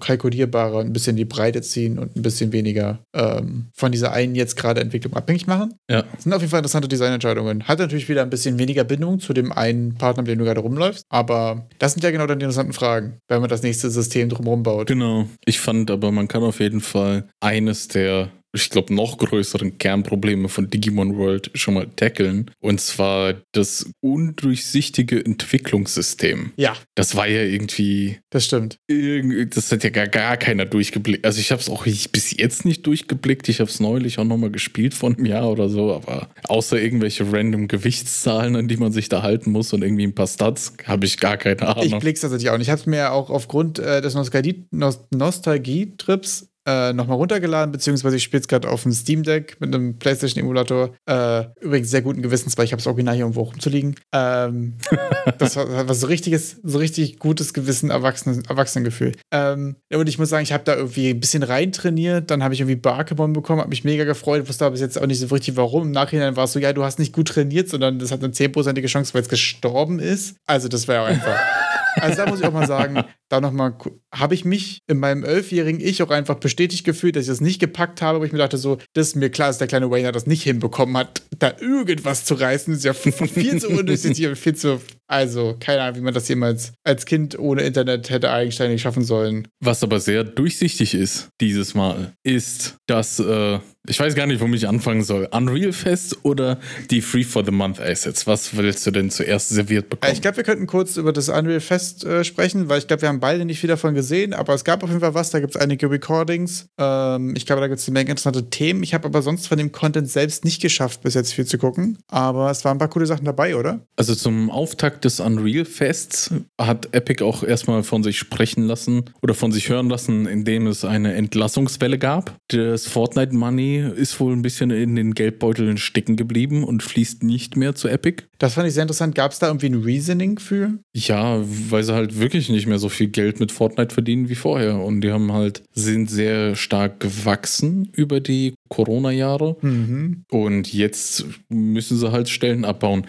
B: kalkulierbarer, ein bisschen die Breite ziehen und ein bisschen weniger ähm, von dieser einen jetzt gerade Entwicklung abhängig machen.
A: Ja.
B: Das sind auf jeden Fall interessante Designentscheidungen. Hat natürlich wieder ein bisschen weniger Bindung zu dem einen Partner, mit dem du gerade rumläufst. Aber das sind ja genau dann die interessanten Fragen, wenn man das nächste System drumherum baut.
A: Genau. Ich fand aber, man kann auf jeden Fall eines der ich glaube, noch größeren Kernprobleme von Digimon World schon mal tackeln. Und zwar das undurchsichtige Entwicklungssystem.
B: Ja.
A: Das war ja irgendwie.
B: Das stimmt.
A: Das hat ja gar, gar keiner durchgeblickt. Also ich habe es auch bis jetzt nicht durchgeblickt. Ich habe es neulich auch nochmal gespielt vor einem Jahr oder so. Aber außer irgendwelche random Gewichtszahlen, an die man sich da halten muss und irgendwie ein paar Stats, habe ich gar keine Ahnung.
B: Ich blick's tatsächlich auch nicht. Ich habe es mir auch aufgrund äh, des Nostalgie-Trips äh, nochmal runtergeladen, beziehungsweise ich spiele es gerade auf dem Steam Deck mit einem PlayStation-Emulator. Äh, übrigens sehr guten Gewissens, weil ich habe das Original hier irgendwo rumzuliegen. Ähm, das war, war, so richtiges, so richtig gutes Gewissen, Erwachsenen, Erwachsenengefühl. Ähm, und ich muss sagen, ich habe da irgendwie ein bisschen reintrainiert, dann habe ich irgendwie Barkebon bekommen, habe mich mega gefreut, wusste aber bis jetzt auch nicht so richtig warum. Im Nachhinein war es so, ja, du hast nicht gut trainiert, sondern das hat eine 10%ige Chance, weil es gestorben ist. Also das wäre einfach. Also da muss ich auch mal sagen, da nochmal, habe ich mich in meinem elfjährigen Ich auch einfach bestätigt gefühlt, dass ich das nicht gepackt habe, aber ich mir dachte so, das ist mir klar, dass der kleine Wayne das nicht hinbekommen hat, da irgendwas zu reißen. Das ist ja viel zu undurchsichtig und viel zu, also keine Ahnung, wie man das jemals als Kind ohne Internet hätte eigenständig schaffen sollen.
A: Was aber sehr durchsichtig ist dieses Mal, ist, dass, äh, ich weiß gar nicht, womit ich anfangen soll, Unreal Fest oder die Free for the Month Assets? Was willst du denn zuerst serviert bekommen?
B: Ich glaube, wir könnten kurz über das Unreal Fest äh, sprechen, weil ich glaube, wir haben beide nicht viel davon gesehen, aber es gab auf jeden Fall was. Da gibt es einige Recordings. Ähm, ich glaube, da gibt es eine Menge interessante Themen. Ich habe aber sonst von dem Content selbst nicht geschafft, bis jetzt viel zu gucken. Aber es waren ein paar coole Sachen dabei, oder?
A: Also zum Auftakt des Unreal Fests hat Epic auch erstmal von sich sprechen lassen oder von sich hören lassen, indem es eine Entlassungswelle gab. Das Fortnite Money ist wohl ein bisschen in den Geldbeuteln stecken geblieben und fließt nicht mehr zu Epic.
B: Das fand ich sehr interessant. Gab es da irgendwie ein Reasoning für?
A: Ja, weil sie halt wirklich nicht mehr so viel Geld mit Fortnite verdienen wie vorher. Und die haben halt, sind sehr stark gewachsen über die Corona-Jahre. Mhm. Und jetzt müssen sie halt Stellen abbauen.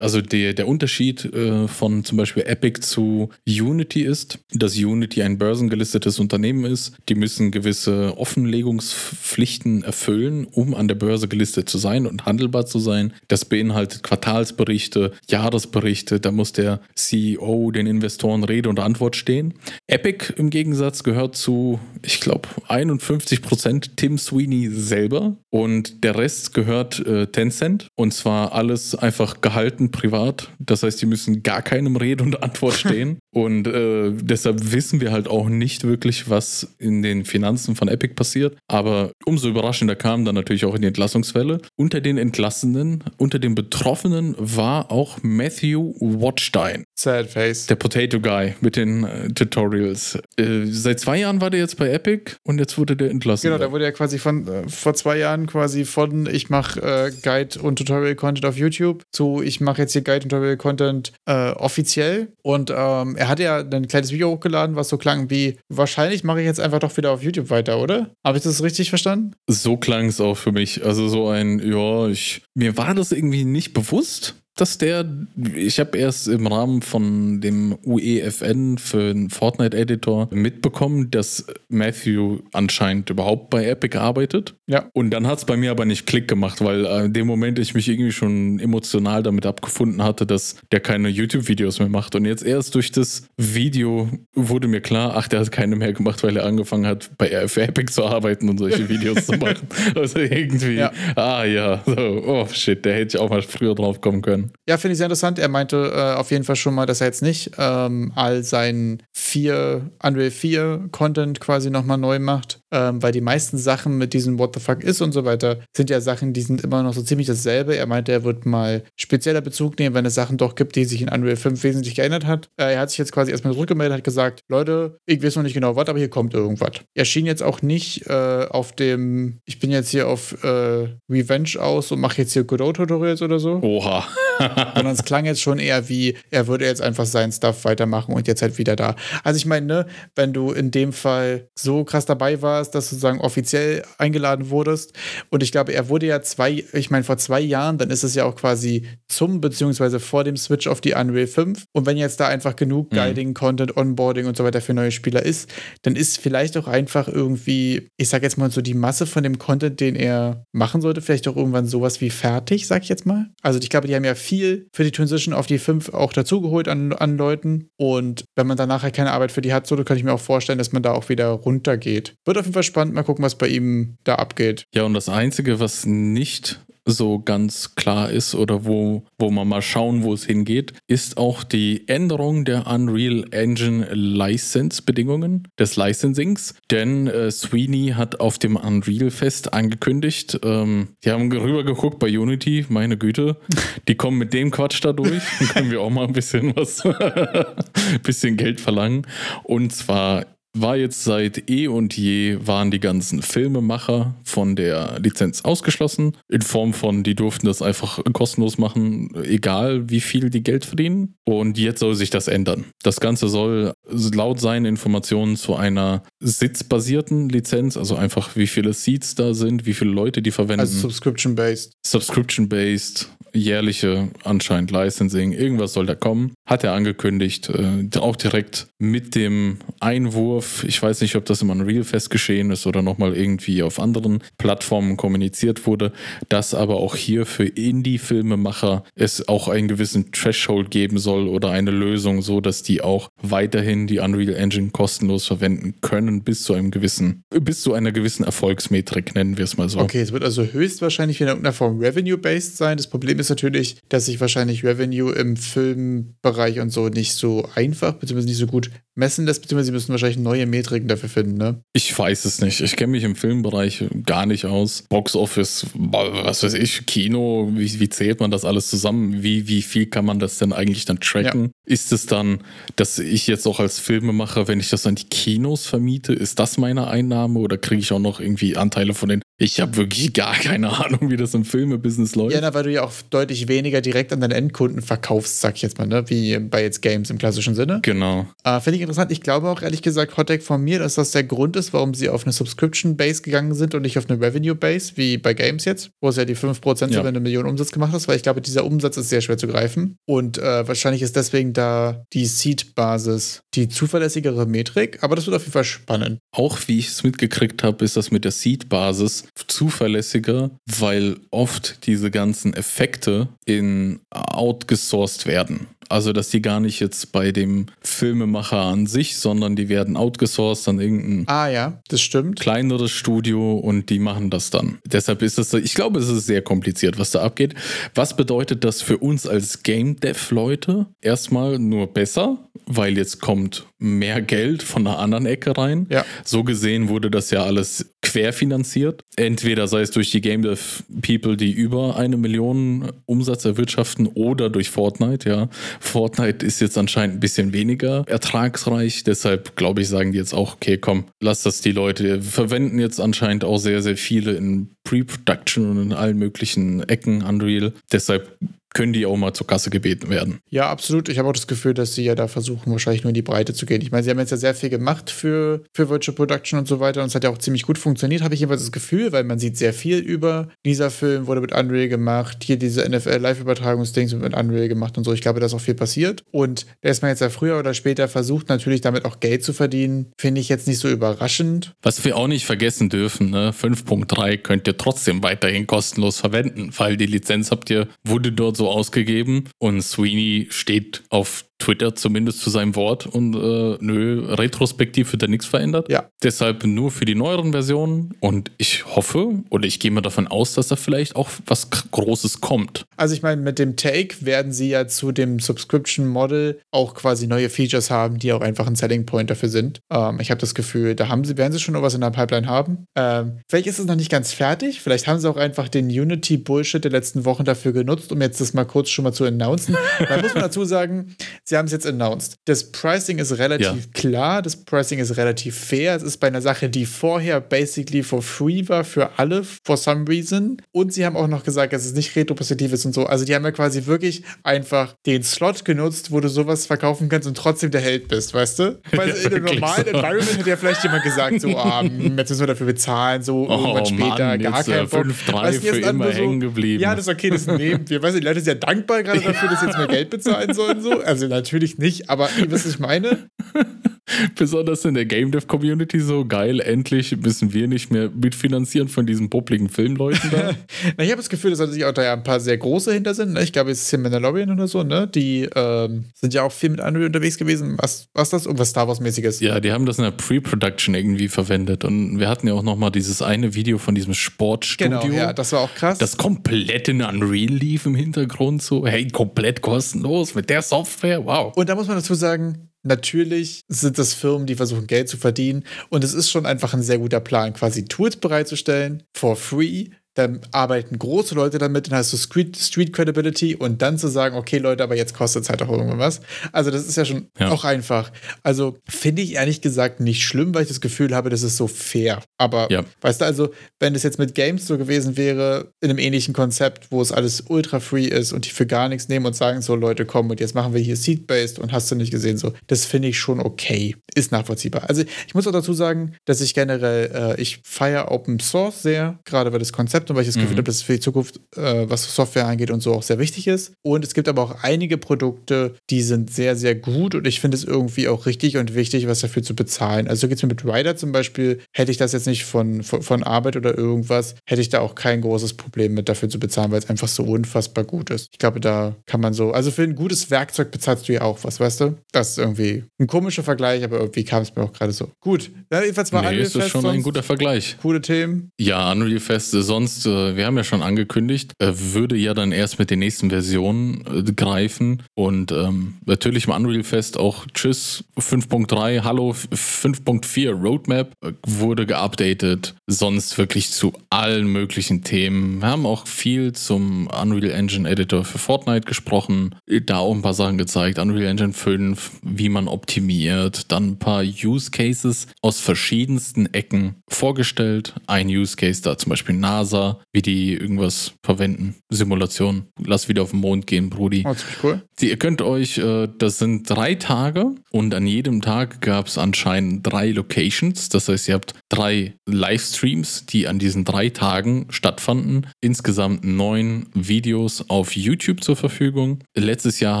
A: Also der, der Unterschied äh, von zum Beispiel Epic zu Unity ist, dass Unity ein börsengelistetes Unternehmen ist. Die müssen gewisse Offenlegungspflichten erfüllen, um an der Börse gelistet zu sein und handelbar zu sein. Das beinhaltet Quartalsberichte, Jahresberichte. Da muss der CEO den Investoren Rede und Antwort stehen. Epic im Gegensatz gehört zu, ich glaube, 51 Prozent Tim Sweeney selber und der Rest gehört äh, Tencent. Und zwar alles einfach gehalten privat. Das heißt, die müssen gar keinem Rede und Antwort stehen. und äh, deshalb wissen wir halt auch nicht wirklich, was in den Finanzen von Epic passiert. Aber umso überraschender kam dann natürlich auch in die Entlassungswelle. Unter den Entlassenen, unter den Betroffenen war auch Matthew Watchstein.
B: Sad face.
A: Der Potato Guy mit den äh, Tutorials. Äh, seit zwei Jahren war der jetzt bei Epic und jetzt wurde der entlassen.
B: Genau, da wurde er quasi von äh, vor zwei Jahren quasi von ich mache äh, Guide und Tutorial-Content auf YouTube zu ich mache jetzt hier Guide Tutorial Content äh, offiziell. Und ähm, er hat ja ein kleines Video hochgeladen, was so klang wie, wahrscheinlich mache ich jetzt einfach doch wieder auf YouTube weiter, oder? Habe ich das richtig verstanden?
A: So klang es auch für mich. Also so ein, ja, ich, mir war das irgendwie nicht bewusst dass der, ich habe erst im Rahmen von dem UEFN für den Fortnite-Editor mitbekommen, dass Matthew anscheinend überhaupt bei Epic arbeitet.
B: Ja.
A: Und dann hat es bei mir aber nicht Klick gemacht, weil äh, in dem Moment ich mich irgendwie schon emotional damit abgefunden hatte, dass der keine YouTube-Videos mehr macht. Und jetzt erst durch das Video wurde mir klar, ach, der hat keine mehr gemacht, weil er angefangen hat, bei für Epic zu arbeiten und solche Videos zu machen. Also irgendwie, ja. ah ja, so, oh shit, der hätte ich auch mal früher drauf kommen können können.
B: Ja, finde ich sehr interessant. Er meinte äh, auf jeden Fall schon mal, dass er jetzt nicht ähm, all seinen vier, Unreal 4 Content quasi nochmal neu macht, ähm, weil die meisten Sachen mit diesem What the fuck ist und so weiter sind ja Sachen, die sind immer noch so ziemlich dasselbe. Er meinte, er wird mal spezieller Bezug nehmen, wenn es Sachen doch gibt, die sich in Unreal 5 wesentlich geändert hat. Äh, er hat sich jetzt quasi erstmal zurückgemeldet, hat gesagt, Leute, ich weiß noch nicht genau was, aber hier kommt irgendwas. Er schien jetzt auch nicht äh, auf dem, ich bin jetzt hier auf äh, Revenge aus und mache jetzt hier Godot-Tutorials oder so.
A: Oha.
B: Sondern es klang jetzt schon eher wie, er würde jetzt einfach seinen Stuff weitermachen und jetzt halt wieder da. Also ich meine, ne, wenn du in dem Fall so krass dabei warst, dass du sozusagen offiziell eingeladen wurdest und ich glaube, er wurde ja zwei, ich meine, vor zwei Jahren, dann ist es ja auch quasi zum beziehungsweise vor dem Switch auf die Unreal 5 und wenn jetzt da einfach genug mhm. Guiding, Content, Onboarding und so weiter für neue Spieler ist, dann ist vielleicht auch einfach irgendwie, ich sag jetzt mal so die Masse von dem Content, den er machen sollte, vielleicht auch irgendwann sowas wie fertig, sag ich jetzt mal. Also ich glaube, die haben ja viel für die Transition auf die 5 auch dazugeholt an, an Leuten. Und wenn man dann nachher keine Arbeit für die hat, so, kann ich mir auch vorstellen, dass man da auch wieder runtergeht. Wird auf jeden Fall spannend. Mal gucken, was bei ihm da abgeht.
A: Ja, und das Einzige, was nicht so ganz klar ist oder wo, wo man mal schauen, wo es hingeht, ist auch die Änderung der Unreal Engine License-Bedingungen des Licensings. Denn äh, Sweeney hat auf dem Unreal Fest angekündigt, ähm, die haben rüber geguckt bei Unity, meine Güte, die kommen mit dem Quatsch da durch. Dann können wir auch mal ein bisschen was, bisschen Geld verlangen. Und zwar war jetzt seit eh und je waren die ganzen Filmemacher von der Lizenz ausgeschlossen. In Form von, die durften das einfach kostenlos machen, egal wie viel die Geld verdienen. Und jetzt soll sich das ändern. Das Ganze soll laut seinen Informationen zu einer sitzbasierten Lizenz, also einfach wie viele Seats da sind, wie viele Leute die verwenden. Also
B: Subscription-based.
A: Subscription-based, jährliche anscheinend Licensing, irgendwas soll da kommen. Hat er angekündigt, äh, auch direkt mit dem Einwurf, ich weiß nicht, ob das im Unreal Fest geschehen ist oder nochmal irgendwie auf anderen Plattformen kommuniziert wurde, dass aber auch hier für Indie-Filmemacher es auch einen gewissen Threshold geben soll oder eine Lösung, so dass die auch weiterhin die Unreal Engine kostenlos verwenden können, bis zu einem gewissen, bis zu einer gewissen Erfolgsmetrik, nennen wir es mal so.
B: Okay, es wird also höchstwahrscheinlich in irgendeiner Form Revenue-based sein. Das Problem ist natürlich, dass sich wahrscheinlich Revenue im Filmbereich und so nicht so einfach, beziehungsweise nicht so gut messen lässt, beziehungsweise sie müssen wahrscheinlich neue Metriken dafür finden, ne?
A: Ich weiß es nicht. Ich kenne mich im Filmbereich gar nicht aus. Box Office, was weiß ich, Kino, wie, wie zählt man das alles zusammen? Wie, wie viel kann man das denn eigentlich dann tracken? Ja. Ist es dann, dass ich jetzt auch als Filmemacher, wenn ich das an die Kinos vermiete, ist das meine Einnahme oder kriege ich auch noch irgendwie Anteile von den ich habe wirklich gar keine Ahnung, wie das im Filmebusiness läuft.
B: Ja, na, weil du ja auch deutlich weniger direkt an deinen Endkunden verkaufst, sag ich jetzt mal, ne? wie bei jetzt Games im klassischen Sinne.
A: Genau.
B: Äh, Finde ich interessant. Ich glaube auch ehrlich gesagt, Hottech von mir, dass das der Grund ist, warum sie auf eine Subscription-Base gegangen sind und nicht auf eine Revenue-Base, wie bei Games jetzt, wo es ja die 5% ja. wenn du eine Million Umsatz gemacht hast, weil ich glaube, dieser Umsatz ist sehr schwer zu greifen. Und äh, wahrscheinlich ist deswegen da die Seed-Basis die zuverlässigere Metrik, aber das wird auf jeden Fall spannend.
A: Auch wie ich es mitgekriegt habe, ist das mit der Seed-Basis zuverlässiger, weil oft diese ganzen Effekte in outgesourced werden. Also, dass die gar nicht jetzt bei dem Filmemacher an sich, sondern die werden outgesourced an irgendein
B: ah, ja, das stimmt.
A: kleineres Studio und die machen das dann. Deshalb ist es, ich glaube, es ist sehr kompliziert, was da abgeht. Was bedeutet das für uns als Game Dev-Leute? Erstmal nur besser, weil jetzt kommt mehr Geld von einer anderen Ecke rein.
B: Ja.
A: So gesehen wurde das ja alles querfinanziert. Entweder sei es durch die Game Dev People, die über eine Million Umsatz erwirtschaften oder durch Fortnite, ja. Fortnite ist jetzt anscheinend ein bisschen weniger ertragsreich, deshalb glaube ich, sagen die jetzt auch, okay, komm, lass das die Leute. verwenden jetzt anscheinend auch sehr, sehr viele in Pre-Production und in allen möglichen Ecken Unreal. Deshalb können die auch mal zur Kasse gebeten werden.
B: Ja, absolut. Ich habe auch das Gefühl, dass sie ja da versuchen, wahrscheinlich nur in die Breite zu gehen. Ich meine, sie haben jetzt ja sehr viel gemacht für, für Virtual Production und so weiter und es hat ja auch ziemlich gut funktioniert, habe ich jedenfalls das Gefühl, weil man sieht sehr viel über. Dieser Film wurde mit Unreal gemacht, hier diese NFL-Live-Übertragungsdings mit Unreal gemacht und so. Ich glaube, da ist auch viel passiert. Und dass man jetzt ja früher oder später versucht, natürlich damit auch Geld zu verdienen, finde ich jetzt nicht so überraschend.
A: Was wir auch nicht vergessen dürfen, ne? 5.3 könnt ihr trotzdem weiterhin kostenlos verwenden, weil die Lizenz habt ihr, wurde dort so so ausgegeben. Und Sweeney steht auf Twitter zumindest zu seinem Wort und äh, nö, retrospektiv wird da nichts verändert.
B: Ja.
A: Deshalb nur für die neueren Versionen und ich hoffe oder ich gehe mal davon aus, dass da vielleicht auch was Großes kommt.
B: Also ich meine, mit dem Take werden sie ja zu dem Subscription Model auch quasi neue Features haben, die auch einfach ein Selling Point dafür sind. Ähm, ich habe das Gefühl, da haben sie, werden sie schon noch was in der Pipeline haben. Ähm, vielleicht ist es noch nicht ganz fertig, vielleicht haben sie auch einfach den Unity Bullshit der letzten Wochen dafür genutzt, um jetzt das mal kurz schon mal zu announcen. da muss man dazu sagen, sie haben es jetzt announced. Das Pricing ist relativ ja. klar, das Pricing ist relativ fair. Es ist bei einer Sache, die vorher basically for free war für alle, for some reason. Und sie haben auch noch gesagt, dass es nicht retropositiv ist und so. Also die haben ja quasi wirklich einfach den Slot genutzt, wo du sowas verkaufen kannst und trotzdem der Held bist, weißt du? Weil in einem normalen so. Environment hätte ja vielleicht jemand gesagt, so, ah, jetzt müssen wir dafür bezahlen, so oh, irgendwann später, Mann,
A: gar kein Bock. 5-3 für immer so, hängen geblieben.
B: Ja, das ist okay, das nehmen wir. Weißt du, die Leute sind ja dankbar gerade dafür, dass sie jetzt mehr Geld bezahlen sollen, so. Also natürlich nicht, aber ihr wisst, was ich meine?
A: besonders in der Game Dev Community so geil. Endlich müssen wir nicht mehr mitfinanzieren von diesen poppligen Filmleuten da.
B: Na, ich habe das Gefühl, dass natürlich auch da ja ein paar sehr große hinter sind. Ne? Ich glaube, es ist hier Mandalorian oder so, ne? Die ähm, sind ja auch viel mit Unreal unterwegs gewesen. Was, was das? Irgendwas Star Wars-mäßiges.
A: Ja, die haben das in der Pre-Production irgendwie verwendet. Und wir hatten ja auch noch mal dieses eine Video von diesem Sportstudio.
B: Genau, ja, das war auch krass.
A: das komplett in Unreal lief im Hintergrund so. Hey, komplett kostenlos mit der Software. Wow.
B: Und da muss man dazu sagen, natürlich sind das Firmen, die versuchen Geld zu verdienen. Und es ist schon einfach ein sehr guter Plan, quasi Tools bereitzustellen, for free. Dann arbeiten große Leute damit, dann hast du Street, Street Credibility und dann zu sagen, okay, Leute, aber jetzt kostet es halt auch irgendwas. Also, das ist ja schon
A: Ja.
B: auch einfach. Also, finde ich ehrlich gesagt nicht schlimm, weil ich das Gefühl habe, das ist so fair. Aber,
A: Ja.
B: weißt du, also, wenn es jetzt mit Games so gewesen wäre, in einem ähnlichen Konzept, wo es alles ultra free ist und die für gar nichts nehmen und sagen, so, Leute, komm, und jetzt machen wir hier Seed-Based und hast du nicht gesehen, so, das finde ich schon okay. Ist nachvollziehbar. Also, ich muss auch dazu sagen, dass ich generell, äh, ich feiere Open Source sehr, gerade weil das Konzept und weil ich das Gefühl
A: Mhm.
B: habe, dass es für die Zukunft, äh, was Software angeht und so auch sehr wichtig ist. Und es gibt aber auch einige Produkte, die sind sehr, sehr gut und ich finde es irgendwie auch richtig und wichtig, was dafür zu bezahlen. Also geht es mir mit Rider zum Beispiel, hätte ich das jetzt nicht von, von, von Arbeit oder irgendwas, hätte ich da auch kein großes Problem mit dafür zu bezahlen, weil es einfach so unfassbar gut ist. Ich glaube, da kann man so, also für ein gutes Werkzeug bezahlst du ja auch was, weißt du? Das ist irgendwie ein komischer Vergleich, aber irgendwie kam es mir auch gerade so. Gut, ja, jedenfalls war
A: Nee,
B: Unreal
A: ist
B: Fest
A: schon ein
B: sonst
A: guter Vergleich.
B: coole Themen.
A: Ja, Unreal Fest, äh, sonst, äh, wir haben ja schon angekündigt, äh, würde ja dann erst mit den nächsten Versionen äh, greifen. Und ähm, natürlich im Unreal Fest auch Tschüss 5.3, Hallo 5.4 Roadmap äh, wurde geupdatet. Sonst wirklich zu allen möglichen Themen. Wir haben auch viel zum Unreal Engine Editor für Fortnite gesprochen. Da auch ein paar Sachen gezeigt. Unreal Engine 5, wie man optimiert. Dann ein paar Use Cases aus verschiedensten Ecken vorgestellt. Ein Use Case da zum Beispiel NASA, wie die irgendwas verwenden. Simulation. Lass wieder auf den Mond gehen, Brudi.
B: Oh, ziemlich cool.
A: Die, ihr könnt euch, äh, das sind drei Tage und an jedem Tag gab es anscheinend drei Locations. Das heißt, ihr habt drei Livestreams, die an diesen drei Tagen stattfanden. Insgesamt neun Videos auf YouTube zur Verfügung. Letztes Jahr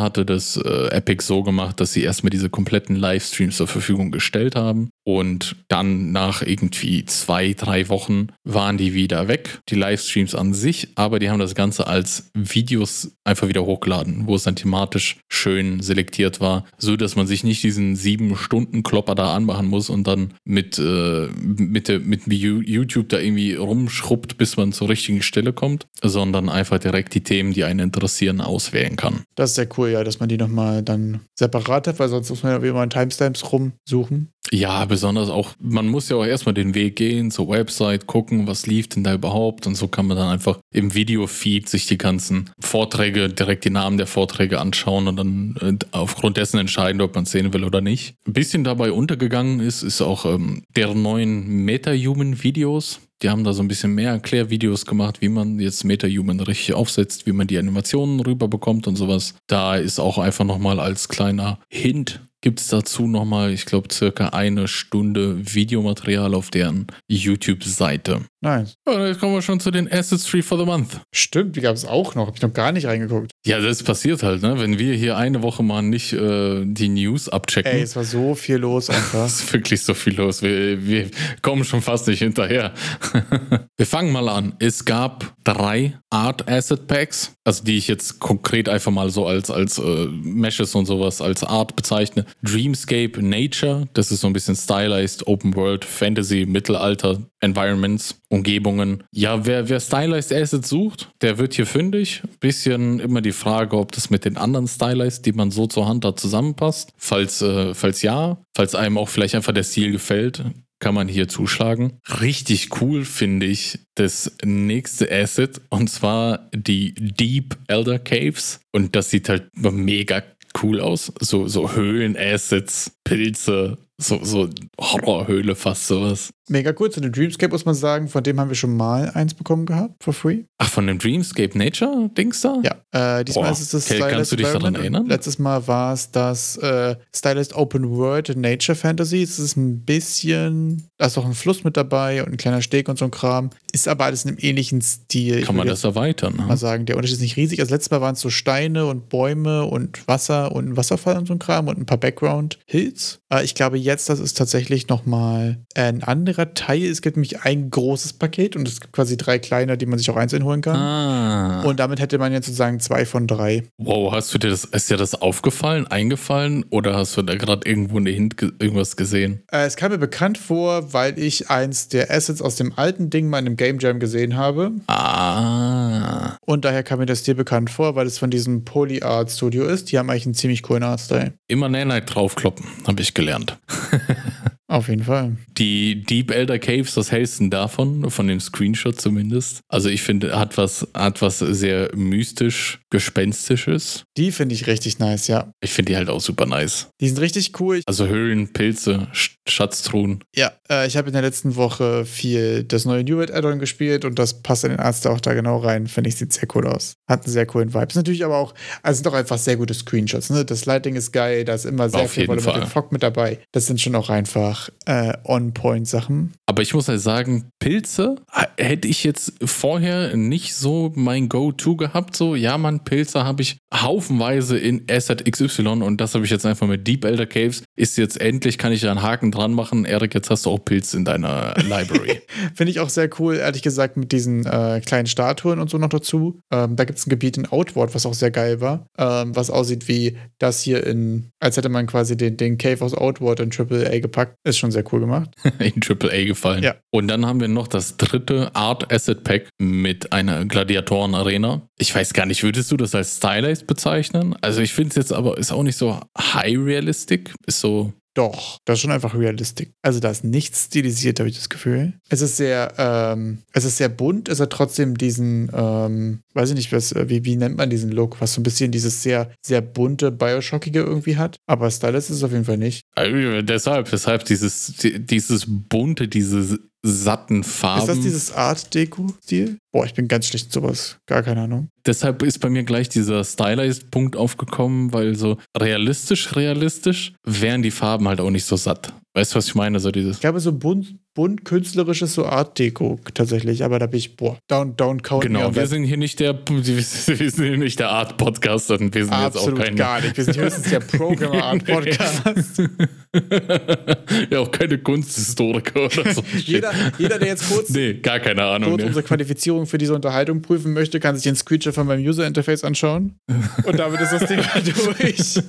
A: hatte das äh, Epic so gemacht, dass sie erstmal diese kompletten Livestreams zur Verfügung gestellt haben und dann nach irgendwie zwei, drei Wochen waren die wieder weg, die Livestreams an sich, aber die haben das Ganze als Videos einfach wieder hochgeladen, wo es dann thematisch schön selektiert war, so dass man sich nicht diesen sieben Stunden Klopper da anmachen muss und dann mit, äh, mit, der, mit You- YouTube da irgendwie rumschrubbt, bis man zur richtigen Stelle kommt, sondern einfach direkt die Themen, die einen interessieren, auswählen kann.
B: Das ist sehr cool, ja, dass man die nochmal dann separat hat, weil sonst muss man ja wie immer in Timestamps rumsuchen.
A: Ja, besonders auch, man muss ja auch erstmal den Weg gehen zur Website, gucken, was lief denn da überhaupt und so kann man dann einfach im Videofeed sich die ganzen Vorträge, direkt die Namen der Vorträge anschauen und dann äh, aufgrund dessen entscheiden, ob man es sehen will oder nicht. Ein bisschen dabei untergegangen ist, ist auch ähm, deren neuen Meta-Human-Videos. Die haben da so ein bisschen mehr Erklärvideos gemacht, wie man jetzt MetaHuman richtig aufsetzt, wie man die Animationen rüberbekommt und sowas. Da ist auch einfach nochmal als kleiner Hint gibt es dazu nochmal, ich glaube, circa eine Stunde Videomaterial auf deren YouTube-Seite.
B: Nice.
A: Ja, jetzt kommen wir schon zu den Assets Tree for the Month.
B: Stimmt, die gab es auch noch. Hab ich noch gar nicht reingeguckt.
A: Ja, das passiert halt, ne? Wenn wir hier eine Woche mal nicht äh, die News abchecken.
B: Ey, es war so viel los einfach.
A: ist wirklich so viel los. Wir, wir kommen schon fast nicht hinterher. wir fangen mal an. Es gab drei Art Asset Packs, also die ich jetzt konkret einfach mal so als, als äh, Meshes und sowas als Art bezeichne. Dreamscape Nature, das ist so ein bisschen stylized Open World Fantasy Mittelalter Environments, Umgebungen. Ja, wer, wer stylized Assets sucht, der wird hier fündig. Bisschen immer die Frage, ob das mit den anderen Stylized, die man so zur Hand hat, zusammenpasst. Falls, äh, falls ja, falls einem auch vielleicht einfach der Stil gefällt, kann man hier zuschlagen. Richtig cool finde ich das nächste Asset und zwar die Deep Elder Caves. Und das sieht halt mega cool aus. So, so Höhlen-Assets, Pilze, so, so Horrorhöhle fast sowas.
B: Mega cool. Zu dem Dreamscape muss man sagen, von dem haben wir schon mal eins bekommen gehabt, for free.
A: Ach, von dem Dreamscape Nature Dings da?
B: Ja, äh, diesmal
A: Boah.
B: ist es das
A: Okay, kannst du dich daran erinnern?
B: Letztes Mal war es das äh, Stylized Open World Nature Fantasy. Es ist ein bisschen, da ist auch ein Fluss mit dabei und ein kleiner Steg und so ein Kram. Ist aber alles in einem ähnlichen Stil. Ich
A: Kann man das erweitern?
B: mal
A: Ne?
B: sagen, der Unterschied ist nicht riesig. Also letztes Mal waren es so Steine und Bäume und Wasser und ein Wasserfall und so ein Kram und ein paar Background Hills. Äh, ich glaube, jetzt, das ist tatsächlich nochmal ein anderer Teil. Es gibt nämlich ein großes Paket und es gibt quasi drei kleine, die man sich auch einzeln holen kann.
A: Ah.
B: Und damit hätte man jetzt sozusagen zwei von drei.
A: Wow, hast du dir das, ist dir das aufgefallen, eingefallen oder hast du da gerade irgendwo eine Hint ge irgendwas gesehen?
B: Äh, es kam mir bekannt vor, weil ich eins der Assets aus dem alten Ding mal in einem Game Jam gesehen habe.
A: Ah.
B: Und daher kam mir das dir bekannt vor, weil es von diesem Poly Art Studio ist. Die haben eigentlich einen ziemlich coolen Artstyle.
A: Immer Nanite draufkloppen, habe ich gelernt.
B: Auf jeden Fall.
A: Die Deep Elder Caves, was hältst du davon? Von dem Screenshot zumindest. Also ich finde, hat was, hat was sehr mystisch, gespenstisches.
B: Die finde ich richtig nice, ja.
A: Ich finde die halt auch super nice.
B: Die sind richtig cool.
A: Also Höhlen, Pilze, Sch Schatztruhen.
B: ja, äh, ich habe in der letzten Woche viel das neue New World Add-on gespielt und das passt in den Arzt auch da genau rein. Finde ich, sieht sehr cool aus. Hat einen sehr coolen Vibe. Ist natürlich aber auch, also sind doch einfach sehr gute Screenshots. Ne? Das Lighting ist geil, da ist immer sehr
A: Auf
B: viel Wolle mit dem Fog mit dabei. Das sind schon auch einfach äh, On-Point-Sachen.
A: Aber ich muss halt sagen, Pilze äh, hätte ich jetzt vorher nicht so mein Go-To gehabt. So, ja, Mann, Pilze habe ich haufenweise in Asset XY und das habe ich jetzt einfach mit Deep Elder Caves. Ist jetzt endlich, kann ich da einen Haken dran machen. Erik, jetzt hast du auch Pilze in deiner Library.
B: Finde ich auch sehr cool, ehrlich gesagt, mit diesen äh, kleinen Statuen und so noch dazu. Ähm, da gibt es ein Gebiet in Outward, was auch sehr geil war, ähm, was aussieht wie das hier in, als hätte man quasi den, den Cave aus Outward in AAA gepackt. Ist schon sehr cool gemacht.
A: in AAA gefallen.
B: Ja.
A: Und dann haben wir noch das dritte Art Asset Pack mit einer Gladiatoren-Arena. Ich weiß gar nicht, würdest du das als Stylized bezeichnen? Also ich finde es jetzt aber, ist auch nicht so high realistic. Ist so,
B: Doch, das ist schon einfach realistisch. Also da ist nichts stilisiert, habe ich das Gefühl. Es ist sehr, ähm, es ist sehr bunt, es hat trotzdem diesen, ähm, weiß ich nicht, was, äh, wie, wie nennt man diesen Look, was so ein bisschen dieses sehr, sehr bunte, Bioshockige irgendwie hat. Aber Stylus ist es auf jeden Fall nicht.
A: äh, deshalb, deshalb dieses, die- dieses bunte, diese satten Farben.
B: Ist das dieses Art-Deko-Stil? Boah, ich bin ganz schlecht sowas. Gar keine Ahnung.
A: Deshalb ist bei mir gleich dieser Stylized-Punkt aufgekommen, weil so realistisch, realistisch wären die Farben halt auch nicht so satt. Weißt du, was ich meine? So dieses.
B: Ich glaube, so bunt, bunt künstlerisch ist so Art-Deko tatsächlich, aber da bin ich, boah, down, down count
A: Genau, wir sind hier nicht der, wir sind hier nicht der Art-Podcast und wir sind
B: Absolut
A: jetzt auch
B: gar
A: keine,
B: nicht. Wir sind höchstens der Programmer-Art-Podcast.
A: ja, auch keine Kunsthistoriker oder so.
B: jeder, jeder, der jetzt kurz
A: Nee, gar keine Ahnung.
B: kurz
A: Ne?
B: unsere Qualifizierung für diese Unterhaltung prüfen möchte, kann sich den Screenshot von meinem User-Interface anschauen. Und damit ist das Ding halt durch.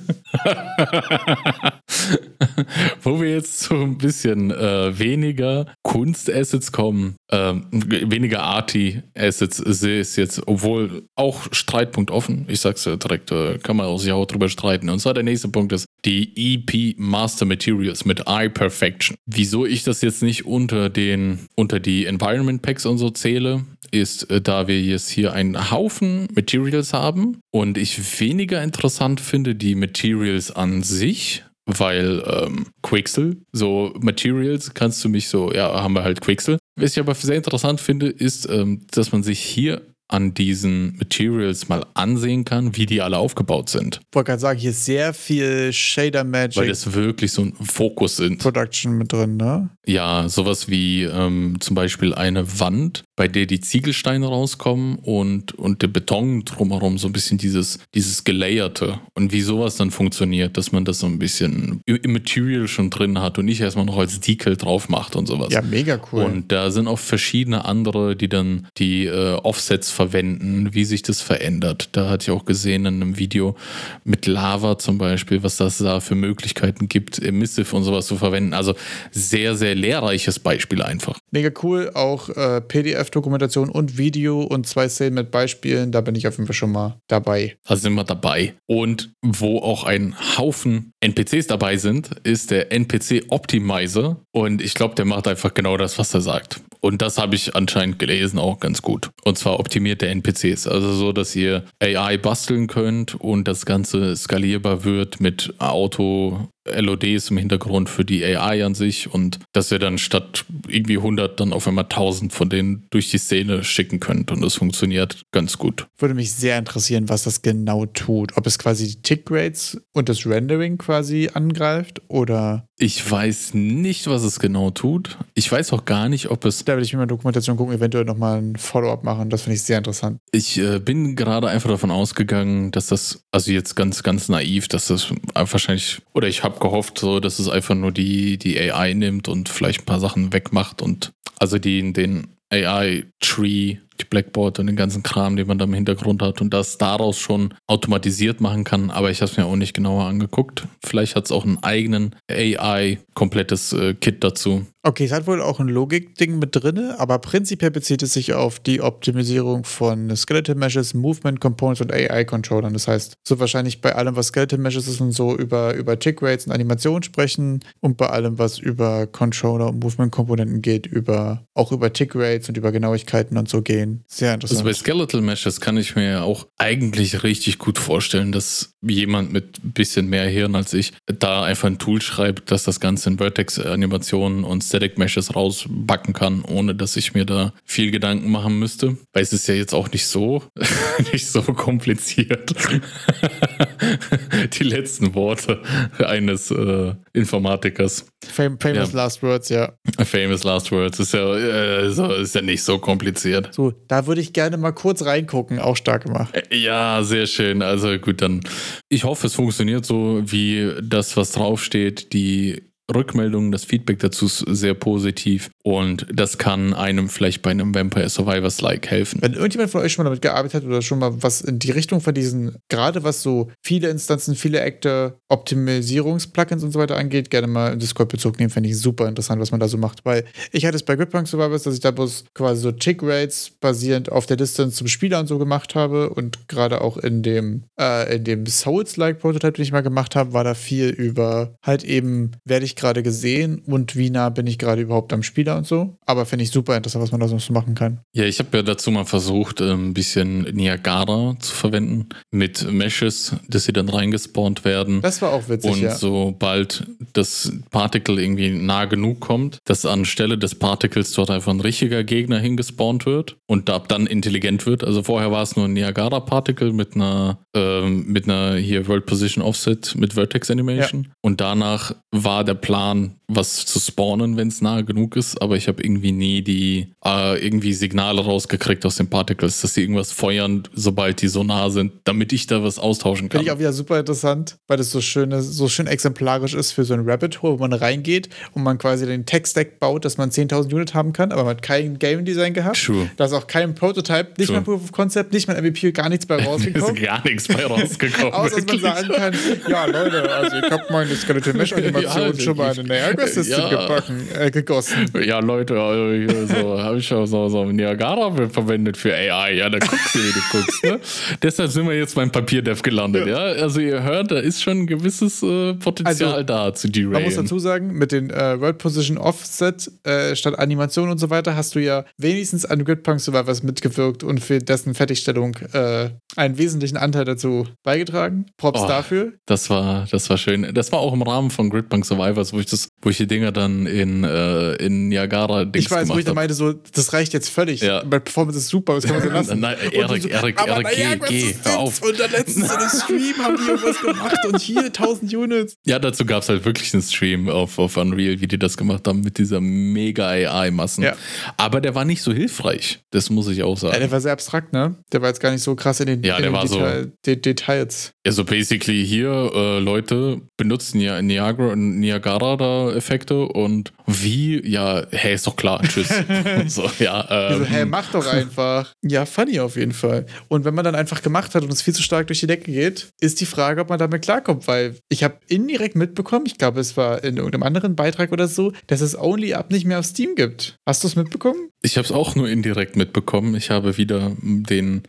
A: Wo wir jetzt so ein bisschen äh, weniger Kunstassets kommen, ähm, weniger Arty-Assets sehe ich jetzt, obwohl auch Streitpunkt offen, ich sag's ja direkt, äh, kann man sich auch drüber streiten. Und zwar der nächste Punkt ist die EP Master Materials mit Eye Perfection. Wieso ich das jetzt nicht unter den, unter die Environment Packs und so zähle, ist, äh, da wir jetzt hier einen Haufen Materials haben und ich weniger interessant finde die Materials an sich, weil ähm, Quixel, so Materials kannst du mich so, ja, haben wir halt Quixel. Was ich aber sehr interessant finde, ist, ähm, dass man sich hier an diesen Materials mal ansehen kann, wie die alle aufgebaut sind.
B: Ich wollte gerade sagen, hier ist sehr viel Shader
A: Weil
B: Magic
A: das wirklich so ein Fokus sind.
B: Production mit drin, ne?
A: Ja, sowas wie ähm, zum Beispiel eine Wand, bei der die Ziegelsteine rauskommen und, und der Beton drumherum, so ein bisschen dieses, dieses Gelayerte. Und wie sowas dann funktioniert, dass man das so ein bisschen im im Material schon drin hat und nicht erstmal noch als Decal drauf macht und sowas.
B: Ja, mega cool.
A: Und da sind auch verschiedene andere, die dann die äh, Offsets verwenden, wie sich das verändert. Da hatte ich auch gesehen in einem Video mit Lava zum Beispiel, was das da für Möglichkeiten gibt, Emissive und sowas zu verwenden. Also sehr, sehr lehrreiches Beispiel einfach.
B: Mega cool, auch äh, PDF-Dokumentation und Video und zwei Szenen mit Beispielen, da bin ich auf jeden Fall schon mal dabei.
A: Da sind wir dabei. Und wo auch ein Haufen NPCs dabei sind, ist der NPC Optimizer. Und ich glaube, der macht einfach genau das, was er sagt. Und das habe ich anscheinend gelesen, auch ganz gut. Und zwar optimiert der NPCs. Also so, dass ihr AI basteln könnt und das Ganze skalierbar wird mit Auto. LODs im Hintergrund für die AI an sich und dass ihr dann statt irgendwie 100 dann auf einmal 1000 von denen durch die Szene schicken könnt und das funktioniert ganz gut.
B: Würde mich sehr interessieren, was das genau tut. Ob es quasi die Tick-Rates und das Rendering quasi angreift oder
A: Ich weiß nicht, was es genau tut. Ich weiß auch gar nicht, ob es.
B: Da will ich mir mal Dokumentation gucken, eventuell nochmal ein Follow-up machen. Das finde ich sehr interessant.
A: Ich äh, bin gerade einfach davon ausgegangen, dass das, also jetzt ganz, ganz naiv, dass das wahrscheinlich, oder ich habe gehofft, so, dass es einfach nur die, die AI nimmt und vielleicht ein paar Sachen wegmacht und also die, den AI-Tree die Blackboard und den ganzen Kram, den man da im Hintergrund hat und das daraus schon automatisiert machen kann. Aber ich habe es mir auch nicht genauer angeguckt. Vielleicht hat es auch einen eigenen AI-komplettes äh, Kit dazu.
B: Okay, es hat wohl auch ein Logik-Ding mit drin, aber prinzipiell bezieht es sich auf die Optimisierung von Skeleton Meshes, Movement Components und AI-Controllern. Das heißt, so wahrscheinlich bei allem, was Skeleton Meshes ist und so, über, über Tick Rates und Animationen sprechen und bei allem, was über Controller und Movement-Komponenten geht, über, auch über Tick Rates und über Genauigkeiten und so gehen. Sehr interessant.
A: Also bei Skeletal Meshes kann ich mir ja auch eigentlich richtig gut vorstellen, dass jemand mit ein bisschen mehr Hirn als ich da einfach ein Tool schreibt, dass das Ganze in Vertex-Animationen und Static Meshes rausbacken kann, ohne dass ich mir da viel Gedanken machen müsste. Weil es ist ja jetzt auch nicht so, nicht so kompliziert. Die letzten Worte eines äh, Informatikers.
B: Fam famous ja. Last Words, ja.
A: Famous Last Words ist ja, äh, ist ja nicht so kompliziert.
B: So, da würde ich gerne mal kurz reingucken, auch stark gemacht.
A: Äh, ja, sehr schön. Also gut, dann. Ich hoffe, es funktioniert so, wie das, was draufsteht. Die Rückmeldungen, das Feedback dazu ist sehr positiv und das kann einem vielleicht bei einem Vampire Survivors Like helfen.
B: Wenn irgendjemand von euch schon mal damit gearbeitet hat oder schon mal was in die Richtung von diesen, gerade was so viele Instanzen, viele Actor, Optimisierungs-Plugins und so weiter angeht, gerne mal im Discord-Bezug nehmen, fände ich super interessant, was man da so macht. Weil ich hatte es bei Gridpunk Survivors, dass ich da bloß quasi so Tick-Rates basierend auf der Distance zum Spieler und so gemacht habe und gerade auch in dem, äh, in dem Souls-like-Prototype, den ich mal gemacht habe, war da viel über halt eben, werde ich gerade gesehen und wie nah bin ich gerade überhaupt am Spieler und so. Aber finde ich super interessant, was man da sonst machen kann.
A: Ja, ich habe ja dazu mal versucht, ähm, ein bisschen Niagara zu verwenden mit Meshes, dass sie dann reingespawnt werden.
B: Das war auch witzig.
A: Und
B: ja.
A: sobald das Particle irgendwie nah genug kommt, dass anstelle des Particles dort einfach ein richtiger Gegner hingespawnt wird und ab dann intelligent wird. Also vorher war es nur ein Niagara-Particle mit einer, ähm, mit einer hier World Position Offset mit Vertex Animation. Ja. Und danach war der Plan, was zu spawnen, wenn es nahe genug ist, aber ich habe irgendwie nie die äh, irgendwie Signale rausgekriegt aus den Particles, dass sie irgendwas feuern, sobald die so nah sind, damit ich da was austauschen kann.
B: Finde ich auch wieder super interessant, weil das so schön, so schön exemplarisch ist für so ein Rabbit Hole, wo man reingeht und man quasi den Tech-Stack baut, dass man 10.000 Unit haben kann, aber man hat kein Game Design gehabt.
A: True.
B: Da ist auch kein Prototype, nicht True. mal Proof of Concept, nicht mal MVP, gar nichts bei rausgekommen.
A: ist gar nichts bei rausgekommen.
B: Außer dass man sagen kann, ja Leute, also ich habe meine Skeleton Mesh Animation ja, schon mal in der Niagara-System ja. gebacken, äh, gegossen.
A: Ja, Leute, also so, habe ich schon so, so Niagara verwendet für AI. Ja, da guckst du, wie du guckst. Ne? Deshalb sind wir jetzt beim Papierdev gelandet. Ja. ja. Also ihr hört, da ist schon ein gewisses äh, Potenzial also, da zu derailen.
B: Man muss dazu sagen, mit den äh, World Position Offset äh, statt Animation und so weiter hast du ja wenigstens an Gridpunk Survivors mitgewirkt und für dessen Fertigstellung äh, einen wesentlichen Anteil dazu beigetragen. Props oh, dafür.
A: Das war, das war schön. Das war auch im Rahmen von Gridpunk Survivors, wo ich das, wo ich die Dinger dann in, äh, in Niagara
B: Ich weiß, wo ich da meinte, so, das reicht jetzt völlig. Ja. Meine Performance ist super, das kann man so lassen.
A: Nein, Erik, so, Erik, Erik, geh, geh, hör auf.
B: Und dann letztens in einem Stream haben die irgendwas gemacht und hier 1000 Units.
A: Ja, dazu gab es halt wirklich einen Stream auf, auf Unreal, wie die das gemacht haben mit dieser mega AI-Massen. Ja. Aber der war nicht so hilfreich, das muss ich auch sagen. Ja,
B: der war sehr abstrakt, ne? Der war jetzt gar nicht so krass in den,
A: ja,
B: in
A: den
B: Detail,
A: so,
B: De Details.
A: Also basically hier, äh, Leute benutzen ja Niagara und Niagara da Effekte und wie? Ja, hey, ist doch klar, tschüss. so, ja,
B: ähm. so, hey, mach doch einfach. Ja, funny auf jeden Fall. Und wenn man dann einfach gemacht hat und es viel zu stark durch die Decke geht, ist die Frage, ob man damit klarkommt, weil ich habe indirekt mitbekommen, ich glaube, es war in irgendeinem anderen Beitrag oder so, dass es Only Up nicht mehr auf Steam gibt. Hast du es mitbekommen?
A: Ich habe es auch nur indirekt mitbekommen. Ich habe wieder den,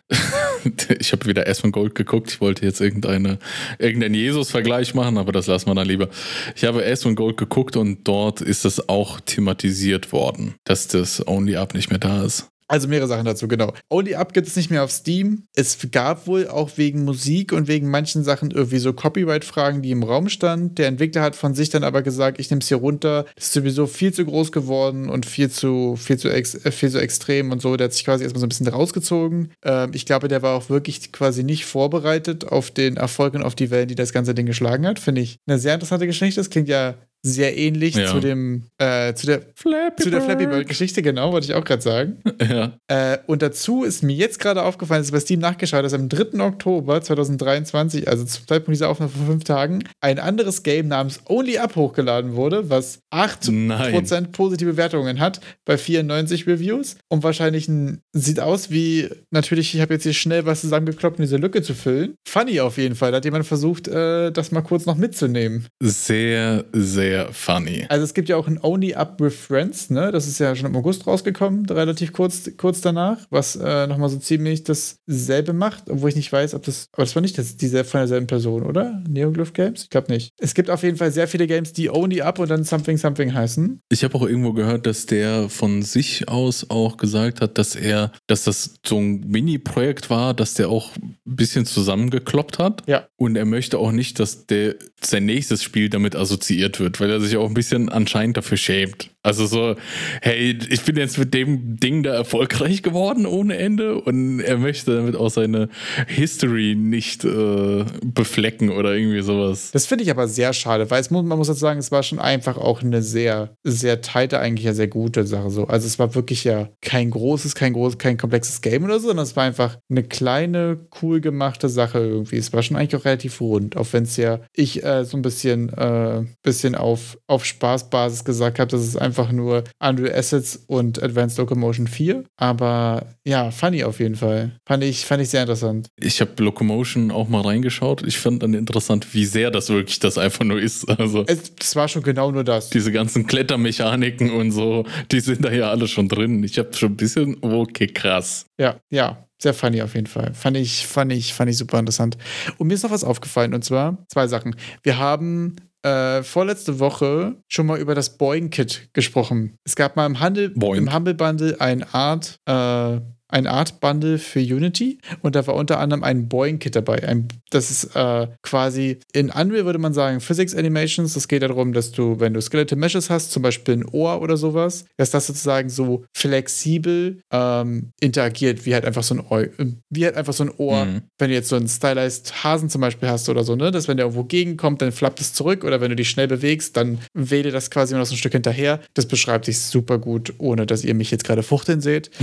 A: ich habe wieder Aspen Gold geguckt. Ich wollte jetzt irgendeine, irgendeinen Jesus-Vergleich machen, aber das lassen wir dann lieber. Ich habe Aspen Gold geguckt und dort ist es auch thematisiert worden, dass das Only Up nicht mehr da ist.
B: Also mehrere Sachen dazu, genau. Only Up gibt es nicht mehr auf Steam. Es gab wohl auch wegen Musik und wegen manchen Sachen irgendwie so Copyright-Fragen, die im Raum standen. Der Entwickler hat von sich dann aber gesagt, ich nehme es hier runter. Das ist sowieso viel zu groß geworden und viel zu, viel zu, ex, äh, viel zu extrem und so. Der hat sich quasi erstmal so ein bisschen rausgezogen. Ähm, ich glaube, der war auch wirklich quasi nicht vorbereitet auf den Erfolg und auf die Wellen, die das ganze Ding geschlagen hat. Finde ich eine sehr interessante Geschichte. Das klingt ja sehr ähnlich
A: Ja.
B: zu dem, äh, zu der,
A: Flappy
B: zu der Flappy
A: Bird.
B: Bird-Geschichte, genau, wollte ich auch gerade sagen.
A: Ja.
B: Äh, und dazu ist mir jetzt gerade aufgefallen, dass ich bei Steam nachgeschaut dass am 3. Oktober 2023, also zum Zeitpunkt dieser Aufnahme vor fünf Tagen, ein anderes Game namens Only Up hochgeladen wurde, was 8%
A: Nein.
B: positive Wertungen hat bei 94 Reviews und wahrscheinlich ein, sieht aus wie, natürlich, ich habe jetzt hier schnell was zusammengekloppt, um diese Lücke zu füllen. Funny auf jeden Fall, da hat jemand versucht, äh, das mal kurz noch mitzunehmen.
A: Sehr, sehr funny.
B: Also es gibt ja auch ein Only Up with Friends, ne? Das ist ja schon im August rausgekommen, relativ kurz, kurz danach, was äh, nochmal so ziemlich dasselbe macht, obwohl ich nicht weiß, ob das. Aber das war nicht das, diese von derselben Person, oder? Neoglyph Games? Ich glaube nicht. Es gibt auf jeden Fall sehr viele Games, die Only Up und dann Something Something heißen.
A: Ich habe auch irgendwo gehört, dass der von sich aus auch gesagt hat, dass er, dass das so ein Mini-Projekt war, dass der auch ein bisschen zusammengekloppt hat.
B: Ja.
A: Und er möchte auch nicht, dass der sein nächstes Spiel damit assoziiert wird, weil er sich auch ein bisschen anscheinend dafür schämt. Also so, hey, ich bin jetzt mit dem Ding da erfolgreich geworden ohne Ende und er möchte damit auch seine History nicht äh, beflecken oder irgendwie sowas.
B: Das finde ich aber sehr schade, weil muss, man muss jetzt sagen, es war schon einfach auch eine sehr, sehr tighte, eigentlich ja sehr gute Sache so. Also es war wirklich ja kein großes, kein großes, kein komplexes Game oder so, sondern es war einfach eine kleine, cool gemachte Sache irgendwie. Es war schon eigentlich auch relativ rund, auch wenn es ja ich äh, so ein bisschen, äh, bisschen auf, auf Spaßbasis gesagt habe, dass es einfach nur Unreal Assets und Advanced Locomotion 4. Aber ja, funny auf jeden Fall. Fand ich, fand ich sehr interessant.
A: Ich habe Locomotion auch mal reingeschaut. Ich fand dann interessant, wie sehr das wirklich das einfach nur ist. Also
B: Es, es war schon genau nur das.
A: diese ganzen Klettermechaniken und so, die sind da ja alle schon drin. Ich habe schon ein bisschen, okay, krass.
B: Ja, ja, sehr funny auf jeden Fall. Fand ich, fand ich, fand ich super interessant. Und mir ist noch was aufgefallen und zwar zwei Sachen. Wir haben äh, vorletzte Woche schon mal über das Boeing-Kit gesprochen. Es gab mal im Handel,
A: Boing.
B: im Humble Bundle ein Art, äh, ein Art Bundle für Unity und da war unter anderem ein Boeing-Kit dabei. Ein, das ist äh, quasi in Unreal würde man sagen Physics Animations. Das geht darum, dass du, wenn du Skeletal Meshes hast, zum Beispiel ein Ohr oder sowas, dass das sozusagen so flexibel ähm, interagiert, wie halt einfach so ein Ohr, wie halt einfach so ein Ohr,
A: Mhm.
B: wenn du jetzt so einen stylized Hasen zum Beispiel hast oder so, ne, dass wenn der irgendwo gegenkommt, dann flappt es zurück oder wenn du dich schnell bewegst, dann wähle das quasi immer noch so ein Stück hinterher. Das beschreibt sich super gut, ohne dass ihr mich jetzt gerade fuchteln seht.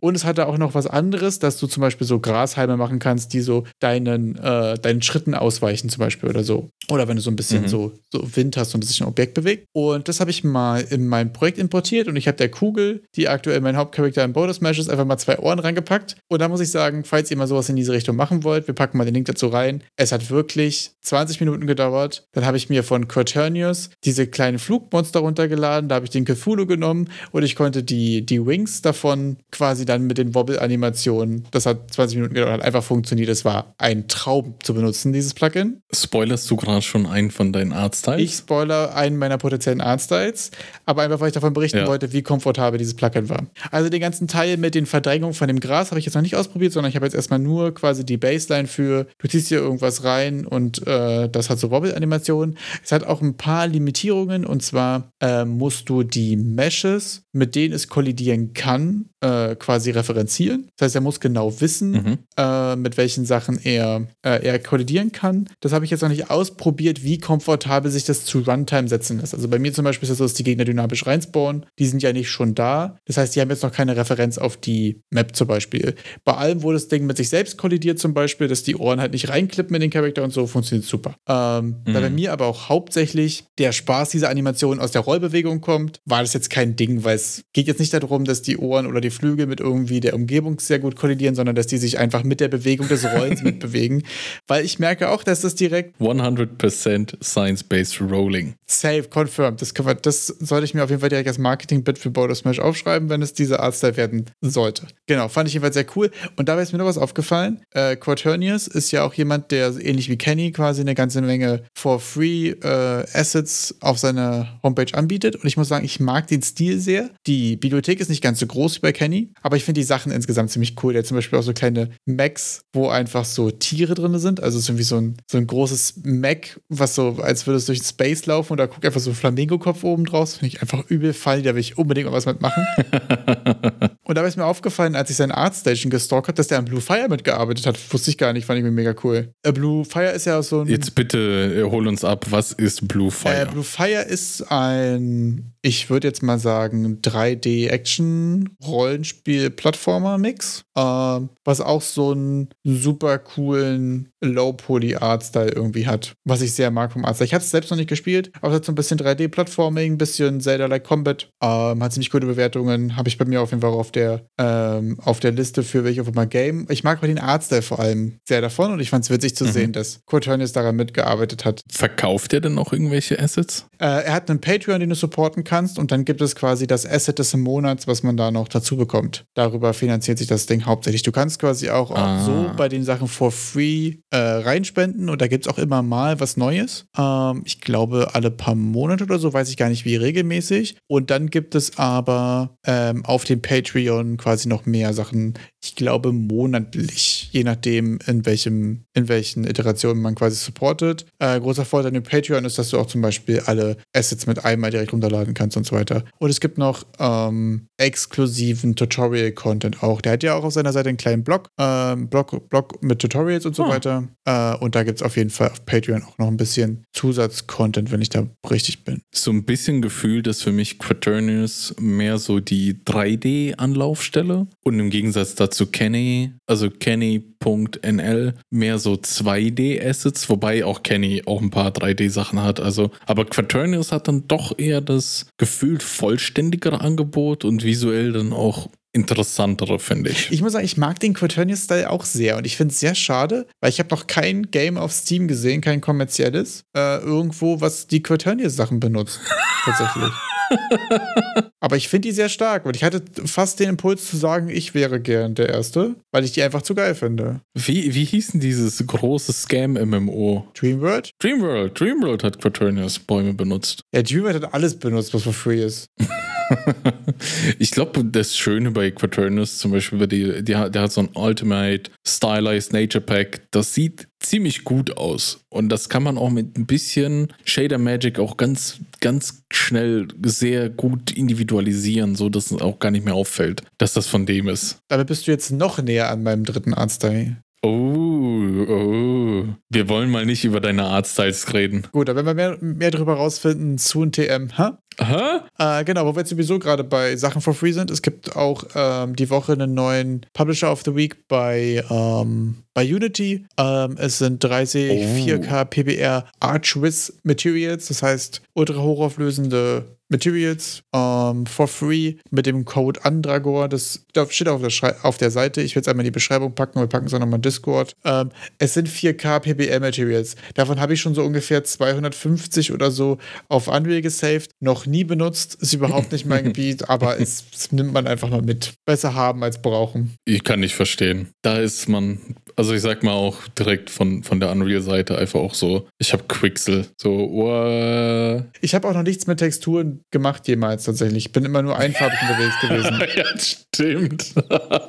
B: Und es hatte auch noch was anderes, dass du zum Beispiel so Grashalme machen kannst, die so deinen, äh, deinen Schritten ausweichen, zum Beispiel oder so. Oder wenn du so ein bisschen
A: Mhm.
B: so, so Wind hast und sich ein Objekt bewegt. Und das habe ich mal in mein Projekt importiert und ich habe der Kugel, die aktuell mein Hauptcharakter im Border Smash ist, einfach mal zwei Ohren reingepackt. Und da muss ich sagen, falls ihr mal sowas in diese Richtung machen wollt, wir packen mal den Link dazu rein. Es hat wirklich 20 Minuten gedauert. Dann habe ich mir von Quaternius diese kleinen Flugmonster runtergeladen. Da habe ich den Cthulhu genommen und ich konnte die, die Wings davon quasi dann mit den Wobble-Animationen, das hat 20 Minuten gedauert, hat einfach funktioniert. Es war ein Traum zu benutzen, dieses Plugin.
A: Spoilerst du gerade schon einen von deinen Arztteils?
B: Ich spoiler einen meiner potenziellen Artstyles, aber einfach, weil ich davon berichten
A: Ja.
B: wollte, wie komfortabel dieses Plugin war. Also den ganzen Teil mit den Verdrängungen von dem Gras habe ich jetzt noch nicht ausprobiert, sondern ich habe jetzt erstmal nur quasi die Baseline für, du ziehst hier irgendwas rein und äh, das hat so Wobble-Animationen. Es hat auch ein paar Limitierungen und zwar äh, musst du die Meshes, mit denen es kollidieren kann, äh, quasi referenzieren. Das heißt, er muss genau wissen,
A: Mhm.
B: äh, mit welchen Sachen er, äh, er kollidieren kann. Das habe ich jetzt noch nicht ausprobiert, wie komfortabel sich das zu Runtime setzen lässt. Also bei mir zum Beispiel ist es so, dass die Gegner dynamisch reinspawnen. Die sind ja nicht schon da. Das heißt, die haben jetzt noch keine Referenz auf die Map zum Beispiel. Bei allem, wo das Ding mit sich selbst kollidiert zum Beispiel, dass die Ohren halt nicht reinklippen in den Charakter und so, funktioniert super. Ähm, Da bei mir aber auch hauptsächlich der Spaß dieser Animation aus der Rollbewegung kommt, war das jetzt kein Ding, weil es geht jetzt nicht darum, dass die Ohren oder die Flügel mit irgendwie der Umgebung sehr gut kollidieren, sondern dass die sich einfach mit der Bewegung des Rollens mitbewegen. Weil ich merke auch, dass das direkt
A: 100% Science-Based Rolling.
B: safe, confirmed. Das, wir, das sollte ich mir auf jeden Fall direkt als Marketing-Bit für Border Smash aufschreiben, wenn es diese Artstyle werden sollte. Genau, fand ich jedenfalls sehr cool. Und dabei ist mir noch was aufgefallen. Äh, Quaternius ist ja auch jemand, der ähnlich wie Kenny quasi eine ganze Menge for free äh, Assets auf seiner Homepage anbietet. Und ich muss sagen, ich mag den Stil sehr. Die Bibliothek ist nicht ganz so groß wie bei Kenny, aber ich finde die Sachen insgesamt ziemlich cool. Der hat zum Beispiel auch so kleine Macs, wo einfach so Tiere drin sind. Also so wie so ein, so ein großes Mac, was so, als würde es durch Space laufen und da guckt einfach so ein Flamingo-Kopf oben draus. Finde ich einfach übel funny, da will ich unbedingt mal was mitmachen. und da ist mir aufgefallen, als ich seine Artstation gestalkt habe, dass der an Blue Fire mitgearbeitet hat. Wusste ich gar nicht, fand ich mir mega cool. Äh, Blue Fire ist ja so ein.
A: Jetzt bitte äh, hol uns ab, was ist Blue Fire?
B: Äh, Blue Fire ist ein, ich würde jetzt mal sagen, 3D-Action-Rollenspiel-Plattformer-Mix, äh, was auch so einen super coolen Low-Poly-Art-Style irgendwie hat, was ich sehr mag vom Artstyle. Ich habe es selbst noch nicht gespielt, aber es hat so ein bisschen 3D-Plattforming, ein bisschen Zelda-like Combat, ähm, hat ziemlich gute Bewertungen, habe ich bei mir auf jeden Fall auf der, ähm, auf der Liste für welche auf mal Game. Ich mag bei den Artstyle vor allem sehr davon und ich fand es witzig zu mhm. sehen, dass Cortanius daran mitgearbeitet hat.
A: Verkauft er denn auch irgendwelche Assets?
B: Äh, er hat einen Patreon, den du supporten kannst und dann gibt es quasi das Asset des Monats, was man da noch dazu bekommt. Darüber finanziert sich das Ding hauptsächlich. Du kannst quasi auch, ah. auch so bei den Sachen for free äh, reinspenden und da gibt es auch immer mal was Neues. Ähm, ich glaube, alle paar Monate oder so, weiß ich gar nicht wie regelmäßig. Und dann gibt es aber ähm, auf dem Patreon quasi noch mehr Sachen. Ich glaube monatlich, je nachdem, in welchem, in welchen Iterationen man quasi supportet. Äh, großer Vorteil an dem Patreon ist, dass du auch zum Beispiel alle Assets mit einmal direkt runterladen kannst und so weiter. Und es gibt noch ähm, exklusiven Tutorial-Content auch. Der hat ja auch auf seiner Seite einen kleinen Blog, ähm, Blog, Blog mit Tutorials und so oh. weiter. Äh, und da gibt es auf jeden Fall auf Patreon auch noch ein bisschen Zusatz-Content, wenn ich da richtig bin.
A: So ein bisschen Gefühl, dass für mich Quaternius mehr so die 3D-Anlaufstelle und im Gegensatz dazu Kenny, also Kenny.nl, mehr so 2D-Assets, wobei auch Kenny auch ein paar 3D-Sachen hat. Also, aber Quaternius hat dann doch eher das gefühlt vollständigere Angebot und visuell dann auch interessantere, finde ich.
B: Ich muss sagen, ich mag den Quaternius-Style auch sehr und ich finde es sehr schade, weil ich habe noch kein Game auf Steam gesehen, kein kommerzielles, äh, irgendwo, was die Quaternius-Sachen benutzt. tatsächlich. Aber ich finde die sehr stark und ich hatte fast den Impuls zu sagen, ich wäre gern der Erste, weil ich die einfach zu geil finde.
A: Wie, wie hieß denn dieses große Scam-MMO?
B: Dreamworld?
A: Dreamworld. Dreamworld hat Quaternius Bäume benutzt.
B: Ja, Dreamworld hat alles benutzt, was for free ist.
A: ich glaube, das Schöne bei Quaternus zum Beispiel, die, die, der hat so ein Ultimate Stylized Nature Pack. Das sieht ziemlich gut aus. Und das kann man auch mit ein bisschen Shader Magic auch ganz, ganz schnell sehr gut individualisieren, so dass es auch gar nicht mehr auffällt, dass das von dem ist.
B: Damit bist du jetzt noch näher an meinem dritten Artstyle.
A: Oh, oh. Wir wollen mal nicht über deine Artstyles reden.
B: Gut, aber wenn wir mehr, mehr darüber rausfinden zu ein TM, ha?
A: Aha.
B: Äh, genau, wo wir jetzt sowieso gerade bei Sachen for free sind. Es gibt auch ähm, die Woche einen neuen Publisher of the Week bei, ähm, bei Unity. Ähm, es sind 30 oh. 4K PBR Archwiz Materials, das heißt ultra hochauflösende Materials um, for free mit dem Code Andragor. Das steht auf der, auf der Seite. Ich will es einmal in die Beschreibung packen. Wir packen es auch nochmal in Discord. Um, es sind 4K PBL Materials. Davon habe ich schon so ungefähr 250 oder so auf Unreal gesaved. Noch nie benutzt. Ist überhaupt nicht mein Gebiet, aber es nimmt man einfach mal mit. Besser haben als brauchen.
A: Ich kann nicht verstehen. Da ist man also ich sag mal auch direkt von, von der Unreal-Seite einfach auch so, ich habe Quixel. So, uh.
B: Ich habe auch noch nichts mit Texturen gemacht jemals tatsächlich. Ich bin immer nur einfarbig unterwegs gewesen.
A: ja, stimmt.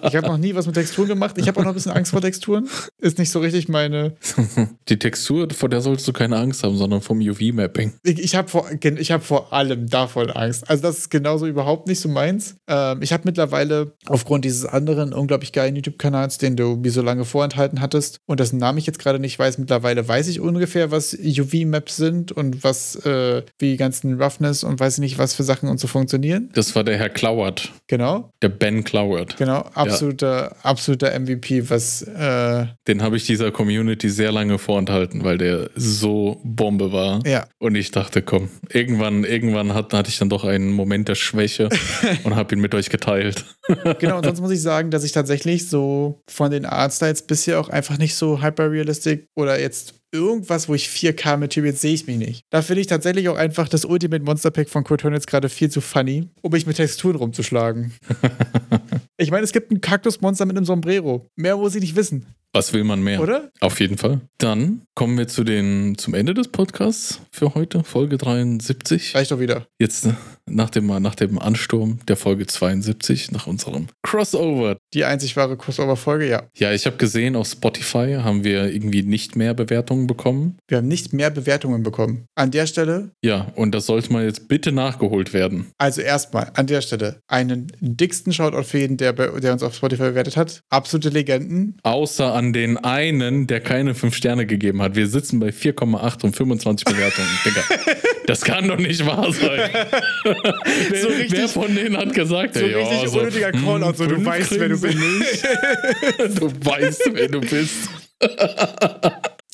B: ich habe noch nie was mit Texturen gemacht. Ich habe auch noch ein bisschen Angst vor Texturen. Ist nicht so richtig meine.
A: Die Textur, vor der solltest du keine Angst haben, sondern vom UV-Mapping.
B: Ich, ich habe vor, hab vor allem davon Angst. Also das ist genauso überhaupt nicht so meins. Ähm, ich habe mittlerweile aufgrund dieses anderen unglaublich geilen YouTube-Kanals, den du mir so lange vorenthalten enthalten hattest und dessen Namen ich jetzt gerade nicht weiß. Mittlerweile weiß ich ungefähr, was UV-Maps sind und was, äh, wie die ganzen Roughness und weiß ich nicht, was für Sachen und so funktionieren.
A: Das war der Herr Klauert.
B: Genau.
A: Der Ben Klauert.
B: Genau, absoluter, ja. absoluter MVP, was. Äh
A: Den habe ich dieser Community sehr lange vorenthalten, weil der so Bombe war.
B: Ja.
A: Und ich dachte, komm, irgendwann, irgendwann hat, hatte ich dann doch einen Moment der Schwäche und habe ihn mit euch geteilt.
B: genau, und sonst muss ich sagen, dass ich tatsächlich so von den Artstyles bisher hier auch einfach nicht so hyperrealistic oder jetzt irgendwas, wo ich 4K Materials sehe ich mich nicht. Da finde ich tatsächlich auch einfach das Ultimate Monster Pack von Kurt jetzt gerade viel zu funny, um mich mit Texturen rumzuschlagen. ich meine, es gibt ein Kaktusmonster mit einem Sombrero. Mehr muss ich nicht wissen.
A: Was will man mehr?
B: Oder?
A: Auf jeden Fall. Dann kommen wir zu den, zum Ende des Podcasts für heute, Folge 73.
B: Reicht doch wieder.
A: Jetzt äh, nach dem, nach dem Ansturm der Folge 72, nach unserem Crossover.
B: Die einzig wahre Crossover-Folge, ja.
A: Ja, ich habe gesehen, auf Spotify haben wir irgendwie nicht mehr Bewertungen bekommen.
B: Wir haben nicht mehr Bewertungen bekommen. An der Stelle,
A: Ja, und das sollte mal jetzt bitte nachgeholt werden.
B: also erstmal, an der Stelle, einen dicksten Shoutout für jeden, der, bei- der uns auf Spotify bewertet hat. Absolute Legenden.
A: Außer an den einen, der keine 5 Sterne gegeben hat. Wir sitzen bei 4,8 und 25 Bewertungen. Digga, das kann doch nicht wahr sein. wer,
B: So richtig-
A: wer von denen hat gesagt,
B: So
A: ey, ja,
B: richtig
A: so,
B: unnötiger
A: hm,
B: Callout, so du weißt, wer du bist.
A: du weißt, wer du bist.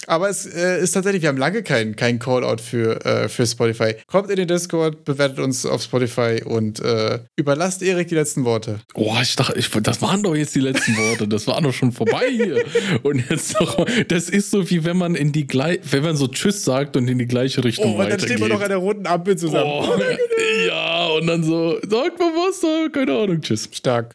B: Aber es äh, ist tatsächlich, wir haben lange keinen kein Callout für, äh, für Spotify. Kommt in den Discord, bewertet uns auf Spotify und äh, überlasst Erik die letzten Worte.
A: Oh, ich dachte, ich, das waren doch jetzt die letzten Worte. Das war doch schon vorbei hier. Und jetzt noch, das ist so wie wenn man in die gleich, wenn man so Tschüss sagt und in die gleiche Richtung
B: Oh, und dann
A: weitergeht.
B: stehen wir noch an der roten Ampel zusammen.
A: oh, ja, und dann so, sag mal was, keine Ahnung, tschüss.
B: Stark.